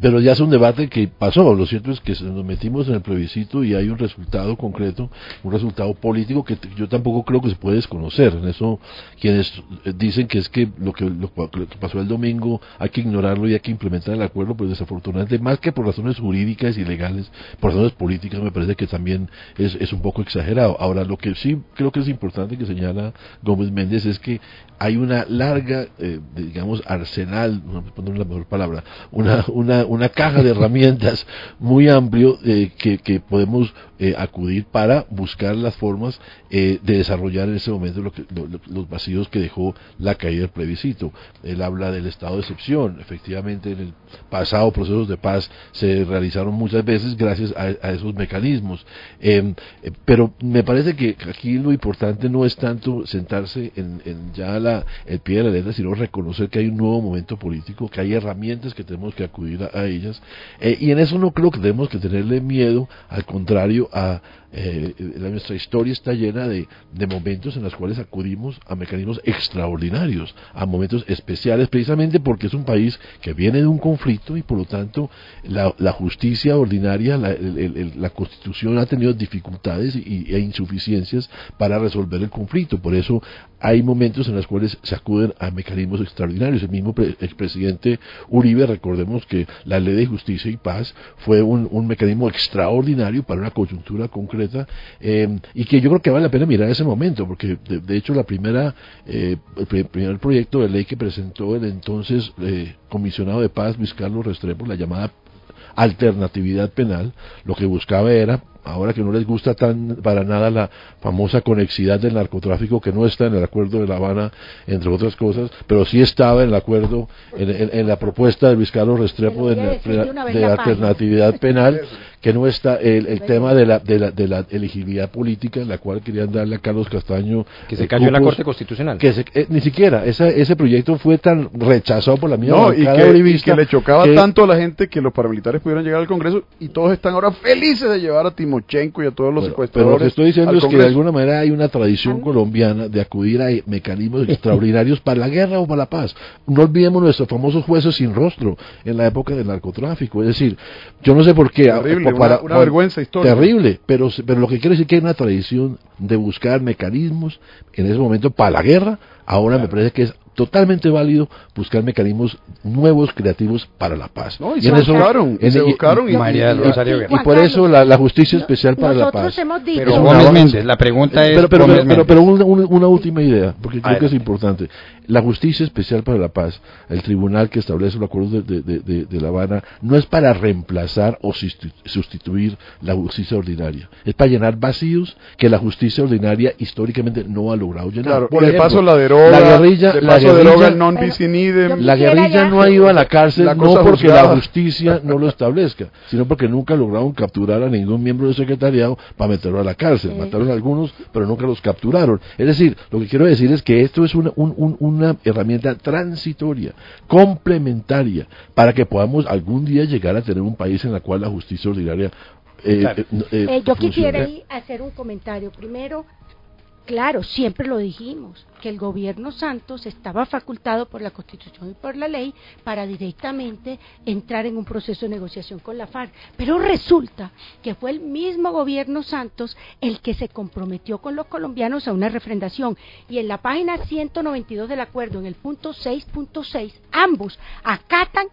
pero ya es un debate que pasó. Lo cierto es que nos metimos en el plebiscito y hay un resultado concreto, un resultado político que yo tampoco creo que se puede desconocer. En eso, quienes dicen que es que lo que, lo, que pasó el domingo hay que ignorarlo y hay que implementar el acuerdo, pues desafortunadamente, más que por razones jurídicas y legales, por razones políticas, me parece que también es, es un poco exagerado. Ahora, lo que sí creo que es importante que señala Gómez Méndez es que hay una larga, eh, digamos, arsenal, no me poner la mejor palabra, una, una, una caja de herramientas muy amplio eh, que, que, podemos eh, acudir para buscar las formas de desarrollar en ese momento lo que, los vacíos que dejó la caída del plebiscito. Él habla del estado de excepción. Efectivamente, en el pasado procesos de paz se realizaron muchas veces gracias a, a esos mecanismos. Em, pero me parece que aquí lo importante no es tanto sentarse en, en ya la el pie de la letra, sino reconocer que hay un nuevo momento político, que hay herramientas que tenemos que acudir a, ellas. Eh, y en eso no creo que tenemos que tenerle miedo, al contrario, a, eh, nuestra historia está llena de, momentos en los cuales acudimos a mecanismos extraordinarios, a momentos especiales, precisamente porque es un país que viene de un conflicto y por lo tanto la, justicia ordinaria, la, constitución ha tenido dificultades y, e insuficiencias para resolver el conflicto. Por eso hay momentos en los cuales se acuden a mecanismos extraordinarios. El mismo expresidente Uribe, recordemos que la ley de justicia y paz fue un, un mecanismo extraordinario para una coyuntura concreta eh, y que yo creo que vale la pena mirar ese momento, porque de, hecho la primera, eh, el primer proyecto de ley que presentó el entonces eh, comisionado de paz Luis Carlos Restrepo, la llamada alternatividad penal, lo que buscaba era ahora que no les gusta tan para nada la famosa conexidad del narcotráfico que no está en el acuerdo de La Habana, entre otras cosas, pero sí estaba en el acuerdo, en, la propuesta de Luis Carlos Restrepo de, de, alternatividad penal, (laughs) que no está el, tema de la, de, la, de la elegibilidad política, en la cual querían darle a Carlos Castaño. Que se cayó en la Corte Constitucional. Que eh, ni siquiera, ese proyecto fue tan rechazado por la misma no, y que, que, le chocaba tanto a la gente que los paramilitares pudieran llegar al Congreso y todos están ahora felices de llevar a Timochenko y a todos los secuestradores. Pero lo que estoy diciendo es que de alguna manera hay una tradición colombiana de acudir a mecanismos extraordinarios para la guerra o para la paz. No olvidemos nuestros famosos jueces sin rostro en la época del narcotráfico. Es decir, yo no sé por qué una, vergüenza histórica. Terrible, pero, pero lo que quiero decir es que hay una tradición de buscar mecanismos en ese momento para la guerra, ahora me parece que es totalmente válido buscar mecanismos nuevos, creativos para la paz. y, se buscaron, y, se buscaron y, y, por eso la, justicia especial para la paz. Hemos dicho, pero Gómez Méndez, la pregunta es... Pero, pero, una, última idea, porque creo que es importante. La justicia especial para la paz, el tribunal que establece los acuerdos de, de, de, La Habana, no es para reemplazar o sustituir la justicia ordinaria, es para llenar vacíos que la justicia ordinaria históricamente no ha logrado llenar. Claro, por ejemplo, la deroga, la guerrilla, la guerrilla, non la guerrilla no ha ido a la cárcel no porque la justicia no lo establezca, sino porque nunca lograron capturar a ningún miembro del secretariado para meterlo a la cárcel. Mataron a algunos, pero nunca los capturaron. Es decir, lo que quiero decir es que esto es una, una herramienta transitoria, complementaria, para que podamos algún día llegar a tener un país en el cual la justicia ordinaria eh, eh, eh, yo quisiera hacer un comentario. Primero, Claro, siempre lo dijimos, que el gobierno Santos estaba facultado por la Constitución y por la ley para directamente entrar en un proceso de negociación con la FARC. Pero resulta que fue el mismo gobierno Santos el que se comprometió con los colombianos a una refrendación. Y en la página 192 del acuerdo, en el punto 6.6, ambos acatan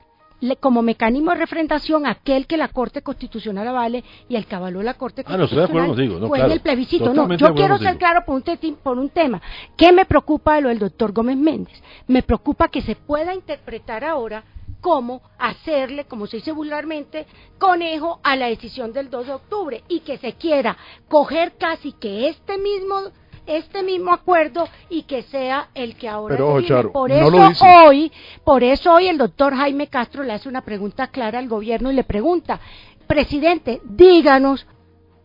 como mecanismo de refrendación aquel que la Corte Constitucional avale y el que avaló la Corte Constitucional ah, fue en el plebiscito. No, yo quiero ser claro por un, por un tema. ¿Qué me preocupa de lo del doctor Gómez Méndez? Me preocupa que se pueda interpretar ahora como hacerle, como se dice vulgarmente, conejo a la decisión del 2 de octubre y que se quiera coger casi que este mismo este mismo acuerdo y que sea el que ahora Pero, por eso hoy por eso hoy el doctor Jaime Castro le hace una pregunta clara al gobierno y le pregunta presidente díganos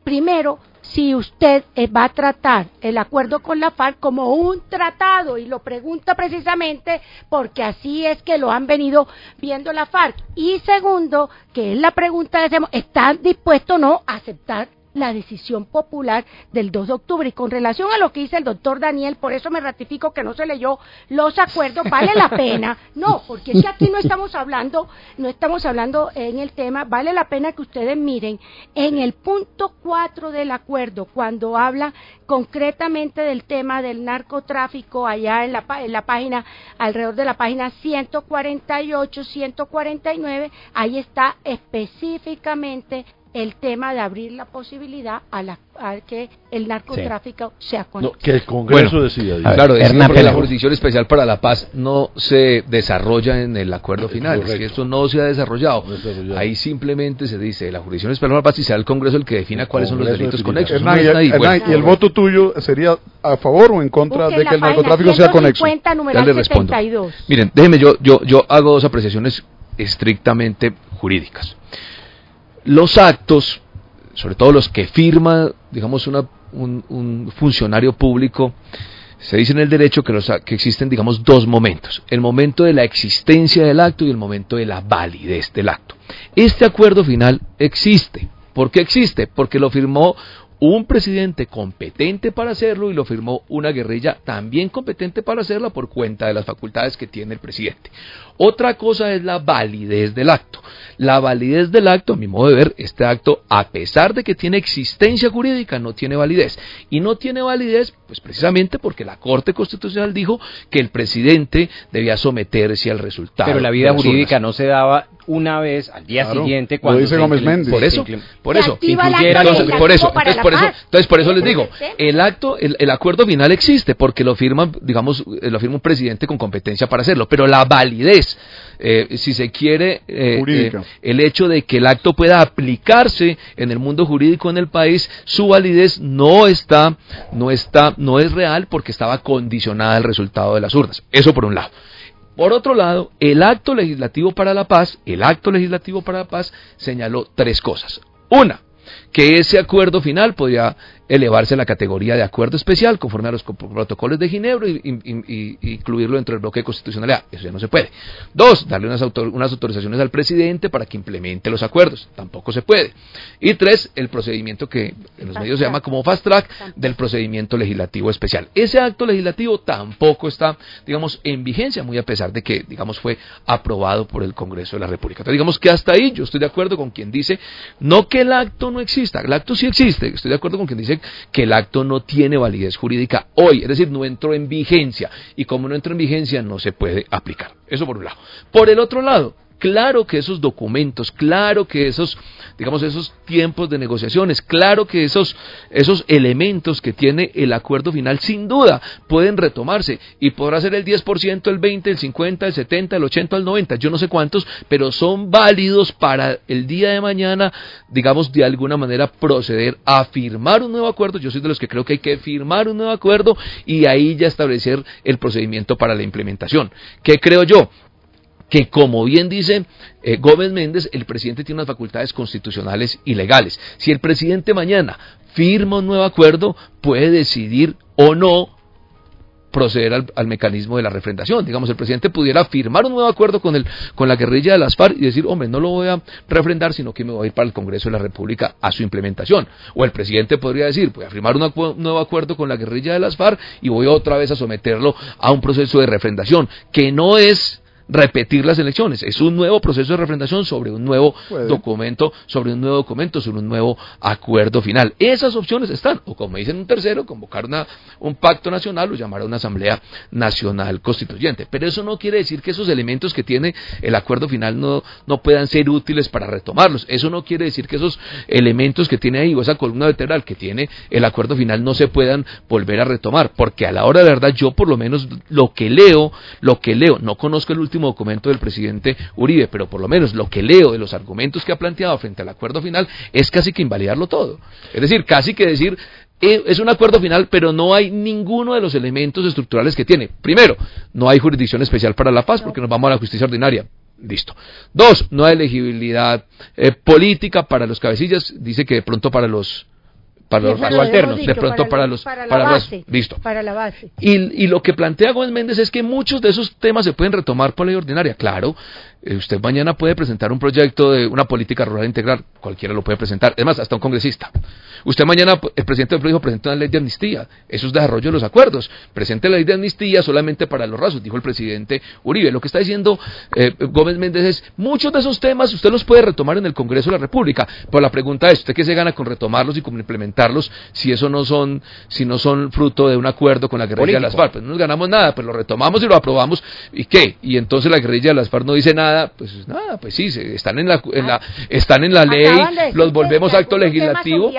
primero si usted eh, va a tratar el acuerdo con la FARC como un tratado y lo pregunta precisamente porque así es que lo han venido viendo la FARC. Y segundo que es la pregunta que hacemos está dispuesto o no a aceptar la decisión popular del 2 de octubre. Y con relación a lo que dice el doctor Daniel, por eso me ratifico que no se leyó los acuerdos, vale la pena. (laughs) No, porque es que aquí no estamos hablando, no estamos hablando en el tema, vale la pena que ustedes miren en el punto 4 del acuerdo, cuando habla concretamente del tema del narcotráfico, allá en la, en la página, alrededor de la página 148, 149, ahí está específicamente el tema de abrir la posibilidad a, la, a que el narcotráfico sea con No, que el Congreso decida. dice. Claro, es porque la. Jurisdicción Especial para la Paz no se desarrolla en el acuerdo final, es que esto no se ha desarrollado. No desarrollado. Ahí simplemente se dice, la Jurisdicción Especial para la Paz y será el Congreso el que defina cuáles son los Congreso delitos conexos. Hernán, no. Hernán, Bueno, ¿y el voto tuyo sería a favor o en contra Busquen de que el narcotráfico sea conexo? 150, ya le respondo. 72. Miren, déjeme, yo, yo, yo hago dos apreciaciones estrictamente jurídicas. Los actos, sobre todo los que firma, digamos, una- un, un funcionario público, se dice en el derecho que, los, que existen, digamos, dos momentos. El momento de la existencia del acto y el momento de la validez del acto. Este acuerdo final existe. ¿Por qué existe? Porque lo firmó un presidente competente para hacerlo y lo firmó una guerrilla también competente para hacerla por cuenta de las facultades que tiene el presidente. Otra cosa es la validez del acto. La validez del acto, a mi modo de ver, este acto, a pesar de que tiene existencia jurídica, no tiene validez. Y no tiene validez, pues precisamente porque la Corte Constitucional dijo que el presidente debía someterse al resultado. Pero la vida jurídica urnas. no se daba una vez al día Claro, siguiente lo cuando dice se Gómez Méndez. Por eso, por eso. Entonces, por eso, entonces por eso, entonces por eso les digo, el acto, el, el acuerdo final existe porque lo firma, digamos, lo firma un presidente con competencia para hacerlo, pero la validez, eh, si se quiere, eh, eh, el hecho de que el acto pueda aplicarse en el mundo jurídico en el país, su validez no está, no está, no es real porque estaba condicionada al resultado de las urnas. Eso por un lado. Por otro lado, el acto legislativo para la paz, el acto legislativo para la paz señaló tres cosas. Una, que ese acuerdo final podía elevarse a la categoría de acuerdo especial conforme a los co- protocolos de Ginebra y, y- y- y incluirlo dentro del bloque de constitucionalidad. Eso ya no se puede. Dos, darle unas, autor- unas autorizaciones al presidente para que implemente los acuerdos. Tampoco se puede. Y tres, el procedimiento que en los medios se llama como fast track del procedimiento legislativo especial. Ese acto legislativo tampoco está, digamos, en vigencia, muy a pesar de que, digamos, fue aprobado por el Congreso de la República. Entonces, digamos que hasta ahí yo estoy de acuerdo con quien dice, no que el acto no exista, el acto sí existe, estoy de acuerdo con quien dice que el acto no tiene validez jurídica hoy, es decir, no entró en vigencia, y como no entró en vigencia, no se puede aplicar. Eso por un lado. Por el otro lado, Claro que esos documentos, claro que esos, digamos, esos tiempos de negociaciones, claro que esos, esos elementos que tiene el acuerdo final, sin duda, pueden retomarse y podrá ser el 10%, el 20%, el 50%, el 70%, el 80%, el 90%, yo no sé cuántos, pero son válidos para el día de mañana, digamos, de alguna manera proceder a firmar un nuevo acuerdo. Yo soy de los que creo que hay que firmar un nuevo acuerdo y ahí ya establecer el procedimiento para la implementación. ¿Qué creo yo? Que como bien dice eh, Gómez Méndez, el presidente tiene unas facultades constitucionales y legales. Si el presidente mañana firma un nuevo acuerdo, puede decidir o no proceder al, mecanismo de la refrendación. Digamos, el presidente pudiera firmar un nuevo acuerdo con, el, con la guerrilla de las FARC y decir, hombre, no lo voy a refrendar, sino que me voy a ir para el Congreso de la República a su implementación. O el presidente podría decir, voy a firmar un nuevo acuerdo con la guerrilla de las FARC y voy otra vez a someterlo a un proceso de refrendación, que no es repetir las elecciones, es un nuevo proceso de refrendación sobre un nuevo Puede. documento, sobre un nuevo documento, sobre un nuevo acuerdo final. Esas opciones están, o como dicen un tercero, convocar una, un pacto nacional o llamar a una asamblea nacional constituyente. Pero eso no quiere decir que esos elementos que tiene el acuerdo final no, no puedan ser útiles para retomarlos. Eso no quiere decir que esos elementos que tiene ahí o esa columna vertebral que tiene el acuerdo final no se puedan volver a retomar. Porque a la hora de verdad yo por lo menos lo que leo, lo que leo, no conozco el último documento del presidente Uribe, pero por lo menos lo que leo de los argumentos que ha planteado frente al acuerdo final es casi que invalidarlo todo. Es decir, casi que decir, eh, es un acuerdo final, pero no hay ninguno de los elementos estructurales que tiene. Primero, no hay jurisdicción especial para la paz porque nos vamos a la justicia ordinaria. Listo. Dos, no hay elegibilidad eh, política para los cabecillas. Dice que de pronto para los para los subalternos, de pronto para los para la los- base, listo. para la base. Y, y lo que plantea Gómez Méndez es que muchos de esos temas se pueden retomar por ley ordinaria. Claro, eh, usted mañana puede presentar un proyecto de una política rural integral, cualquiera lo puede presentar, además hasta un congresista. Usted mañana, el presidente del dijo, presenta una ley de amnistía, eso es desarrollo de los acuerdos, presente la ley de amnistía solamente para los rasos, dijo el presidente Uribe. Lo que está diciendo eh, Gómez Méndez es, muchos de esos temas usted los puede retomar en el Congreso de la República, pero la pregunta es, ¿usted qué se gana con retomarlos y con implementarlos si eso no son, si no son fruto de un acuerdo con la guerrilla de las FARC? Pues no nos ganamos nada, pues lo retomamos y lo aprobamos, ¿y qué? Y entonces la guerrilla de las FARC no dice nada, pues nada, pues sí, se- están en la, en la, están en la ley, los volvemos que acto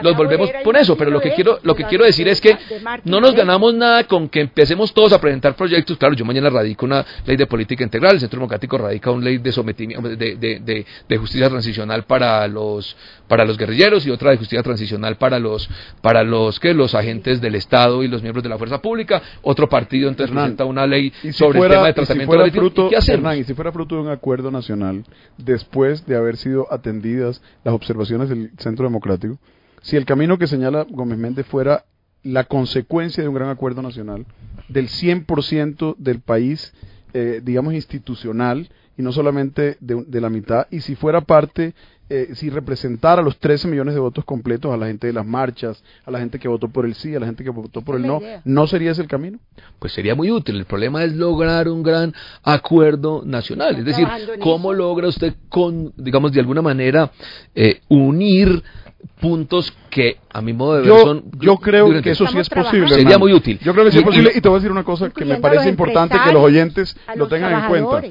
los de volvemos por eso, pero lo que quiero, de lo que quiero decir de- es que de no nos ganamos nada con que empecemos todos a presentar proyectos, claro, yo mañana radico una ley de política integral, el Centro Democrático radica una ley de sometimiento, de, de, de, de justicia transicional para los, para los guerrilleros y otra de justicia transicional para los, para los, que los agentes del Estado y los miembros de la fuerza pública, otro partido entonces Hernán, presenta una ley si sobre fuera, el tema de si tratamiento político, fruto, ¿y? Hernán, y si fuera fruto de un acuerdo nacional, después de haber sido atendidas las observaciones del Centro Democrático, si el camino que señala Gómez Méndez fuera la consecuencia de un gran acuerdo nacional, del 100% del país, eh, digamos, institucional, y no solamente de, un- de la mitad, y si fuera parte, eh, si representara los 13 millones de votos completos a la gente de las marchas, a la gente que votó por el sí, a la gente que votó por el no, idea. ¿no sería ese el camino? pues sería muy útil. El problema es lograr un gran acuerdo nacional. Es decir, cómo eso. logra usted, con, digamos, de alguna manera, eh, unir puntos que, a mi modo de ver, Yo, son... yo creo que eso sí es posible. Sería hermano. muy útil. Yo creo que sí Y- es posible y- y te voy a decir una cosa que me parece importante que los oyentes lo tengan en cuenta.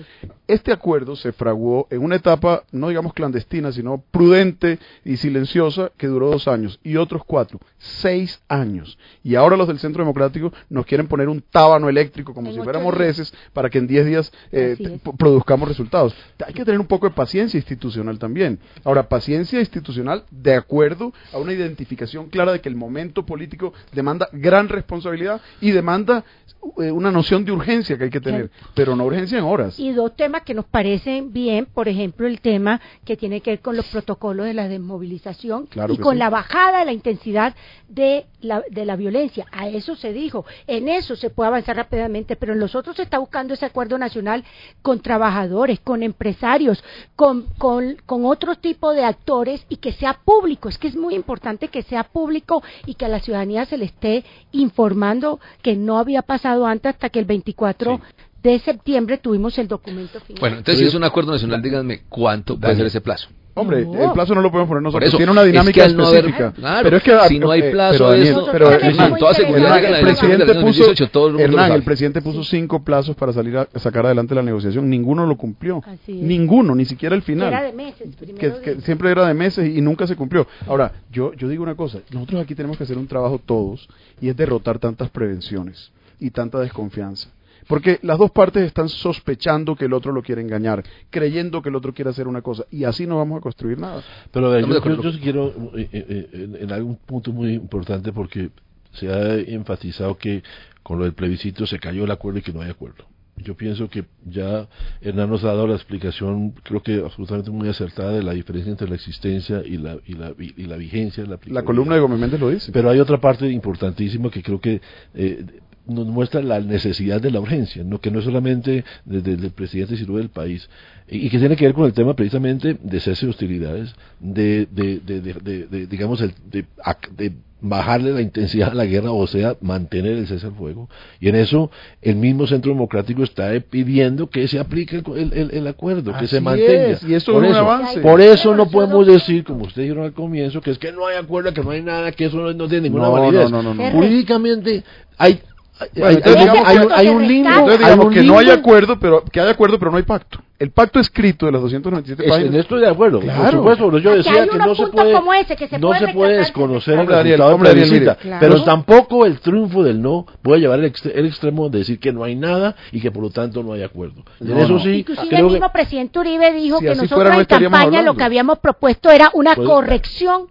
Este acuerdo se fraguó en una etapa, no digamos clandestina, sino prudente y silenciosa, que duró dos años y otros cuatro, seis años. Y ahora los del Centro Democrático nos quieren poner un tábano eléctrico como En si fuéramos días. reces para que en diez días eh, produzcamos resultados. Hay que tener un poco de paciencia institucional también. Ahora, paciencia institucional de acuerdo a una identificación clara de que el momento político demanda gran responsabilidad y demanda eh, una noción de urgencia que hay que tener, pero no urgencia en horas. Y dos temas que nos parecen bien, por ejemplo, el tema que tiene que ver con los protocolos de la desmovilización Claro y con sí. la bajada de la intensidad de la, de la violencia. A eso se dijo. En eso se puede avanzar rápidamente, pero en los otros se está buscando ese acuerdo nacional con trabajadores, con empresarios, con, con, con otro tipo de actores y que sea público. Es que es muy importante que sea público y que a la ciudadanía se le esté informando que no había pasado antes hasta que el 24 de septiembre tuvimos el documento final. Bueno, entonces si es un acuerdo nacional, díganme cuánto puede ser ese plazo. Hombre, No. el plazo no lo podemos poner nosotros. eso, Tiene una es dinámica que al no haber- específica. claro, pero es que si no hay eh, plazo pero pero Hernán, toda la el presidente puso, 2018 todo el mundo lo Hernán, sabe. el presidente puso cinco plazos para salir a sacar adelante la negociación. Ninguno lo cumplió. Es. Ninguno, ni siquiera el final. era de meses. que, primero que de- siempre era de meses y nunca se cumplió. Ahora, yo, yo digo una cosa, nosotros aquí tenemos que hacer un trabajo todos y es derrotar tantas prevenciones y tanta desconfianza. Porque las dos partes están sospechando que el otro lo quiere engañar, creyendo que el otro quiere hacer una cosa y así no vamos a construir nada. Pero ver, yo, yo- yo quiero eh, eh, eh, en, en algún punto muy importante porque se ha enfatizado que con lo del plebiscito se cayó el acuerdo y que no hay acuerdo. Yo pienso que ya Hernán nos ha dado la explicación, creo que absolutamente muy acertada, de la diferencia entre la existencia y la, y la, y la vigencia. La, La columna de Gómez Méndez lo dice. Pero hay otra parte importantísima que creo que eh, nos muestra la necesidad de la urgencia, ¿no? que no es solamente desde el presidente, sino del país, y, y que tiene que ver con el tema precisamente de cese de hostilidades, de, de, de, de- de- de, digamos, el, de, ac- de bajarle la intensidad a la guerra, o sea, mantener el cese al fuego. Y en eso el mismo Centro Democrático está pidiendo que se aplique el, el- el- acuerdo, que se mantenga. es, y eso Por es un eso, avance. Por eso no podemos decir, como ustedes dijeron al comienzo, que es que no hay acuerdo, que no hay nada, que eso no, no tiene ninguna No, validez. no, no, no, no. Jurídicamente hay, Bueno, hay- entonces hay- digamos hay un- hay un limbo. Entonces digamos que no hay acuerdo, pero que hay acuerdo, pero no hay pacto. El pacto escrito de las 297 Es- páginas. en esto estoy de acuerdo, Claro. por supuesto, pero yo decía que no se puede, como ese que se no puede se puede desconocer el resultado hombre, de la Daniel, visita, mire. Claro. pero tampoco el triunfo del no puede llevar el, ext- el extremo de decir que no hay nada y que por lo tanto no hay acuerdo. En No, eso no. sí, Inclusive el que mismo presidente Uribe dijo Si que nosotros fuera, no en campaña hablando. lo que habíamos propuesto era una Pues- corrección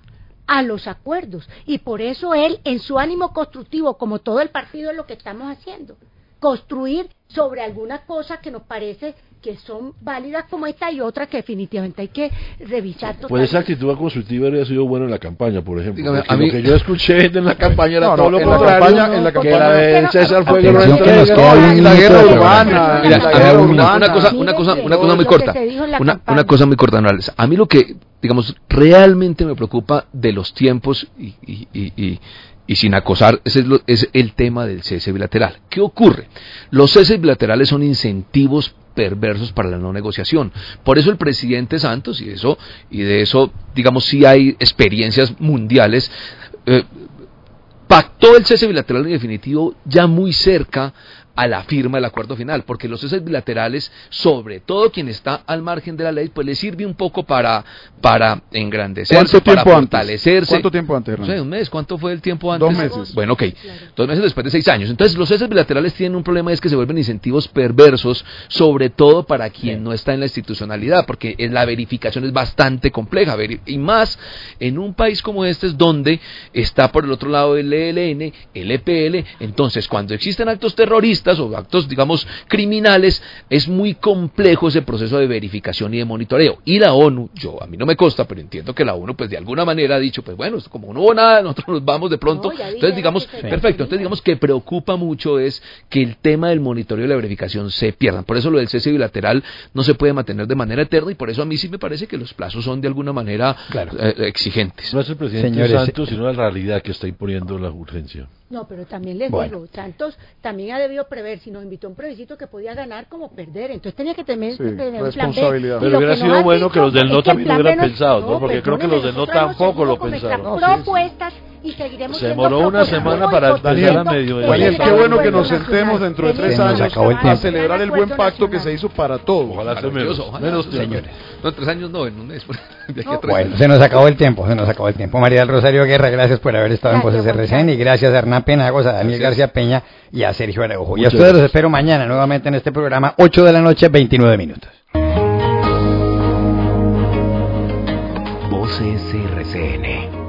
a los acuerdos. Y por eso él en su ánimo constructivo como todo el partido es lo que estamos haciendo construir sobre alguna cosa que nos parece que son válidas como esta y otra que definitivamente hay que revisar Pues esa totalmente. actitud constructiva habría sido buena en la campaña, por ejemplo. Dígame, a mí- lo que yo escuché en la campaña era No, todo no, lo en la contrario. campaña- en la que campaña- la de César fue que la guerra urbana, una, cosa, una cosa, una cosa muy que corta. una cosa muy corta, Morales. A mí lo que, digamos, realmente me preocupa de los tiempos y, y- y- y- y sin acosar es el, es el tema del cese bilateral. ¿Qué ocurre? Los ceses bilaterales son incentivos perversos para la no negociación. Por eso el presidente Santos, y eso, y de eso, digamos, sí hay experiencias mundiales, eh, pactó el cese bilateral en definitivo ya muy cerca a la firma del acuerdo final, porque los ceses bilaterales, sobre todo quien está al margen de la ley, pues le sirve un poco para, para engrandecerse, ¿Cuánto para fortalecerse. ¿Cuánto tiempo antes, No Hernán? sé, un mes, ¿cuánto fue el tiempo antes? Dos meses. Bueno, ok, dos meses después de seis años. Entonces, los ceses bilaterales tienen un problema, es que se vuelven incentivos perversos, sobre todo para quien no está en la institucionalidad, porque es- la verificación es bastante compleja, veri- y más en un país como este, es donde está por el otro lado el ELN, el EPL, entonces cuando existen actos terroristas o actos, digamos, criminales, es muy complejo ese proceso de verificación y de monitoreo. Y la ONU, yo a mí no me consta, pero entiendo que la ONU, pues de alguna manera ha dicho, pues bueno, como no hubo nada, (laughs) nosotros nos vamos de pronto. No, entonces, digamos, perfecto, entonces digamos que preocupa mucho es que el tema del monitoreo y la verificación se pierdan. Por eso lo del cese bilateral no se puede mantener de manera eterna y por eso a mí sí me parece que los plazos son de alguna manera Claro. eh, exigentes. No es el presidente Señores, Santos, sino la realidad que está imponiendo la urgencia. No, pero también les Bueno. digo, Santos también ha debido prever, si nos invitó a un plebiscito que podía ganar como perder, entonces tenía que tener, Sí, tener un plan B. responsabilidad. Pero hubiera sido bueno dicho que los del no también hubieran no- pensado, ¿no? Porque creo que los del no tampoco lo pensaron. No, sí, sí. Propuestas y seguiremos Se demoró una semana para empezar a medio el Daniel, qué bueno que nos sentemos dentro de tres años a celebrar el buen pacto que se hizo para todos. Ojalá sea menos. Menos Señores. No, en tres años no, en un mes. (laughs) Bueno, se nos acabó el tiempo, se nos acabó el tiempo. María del Rosario Guerra, gracias por haber estado en Voces RCN y gracias a Hernán Penagos, a Daniel. García Peña y a Sergio Araujo. Y a ustedes los espero mañana nuevamente en este programa, 8 de la noche, 29 minutos. Voces RCN.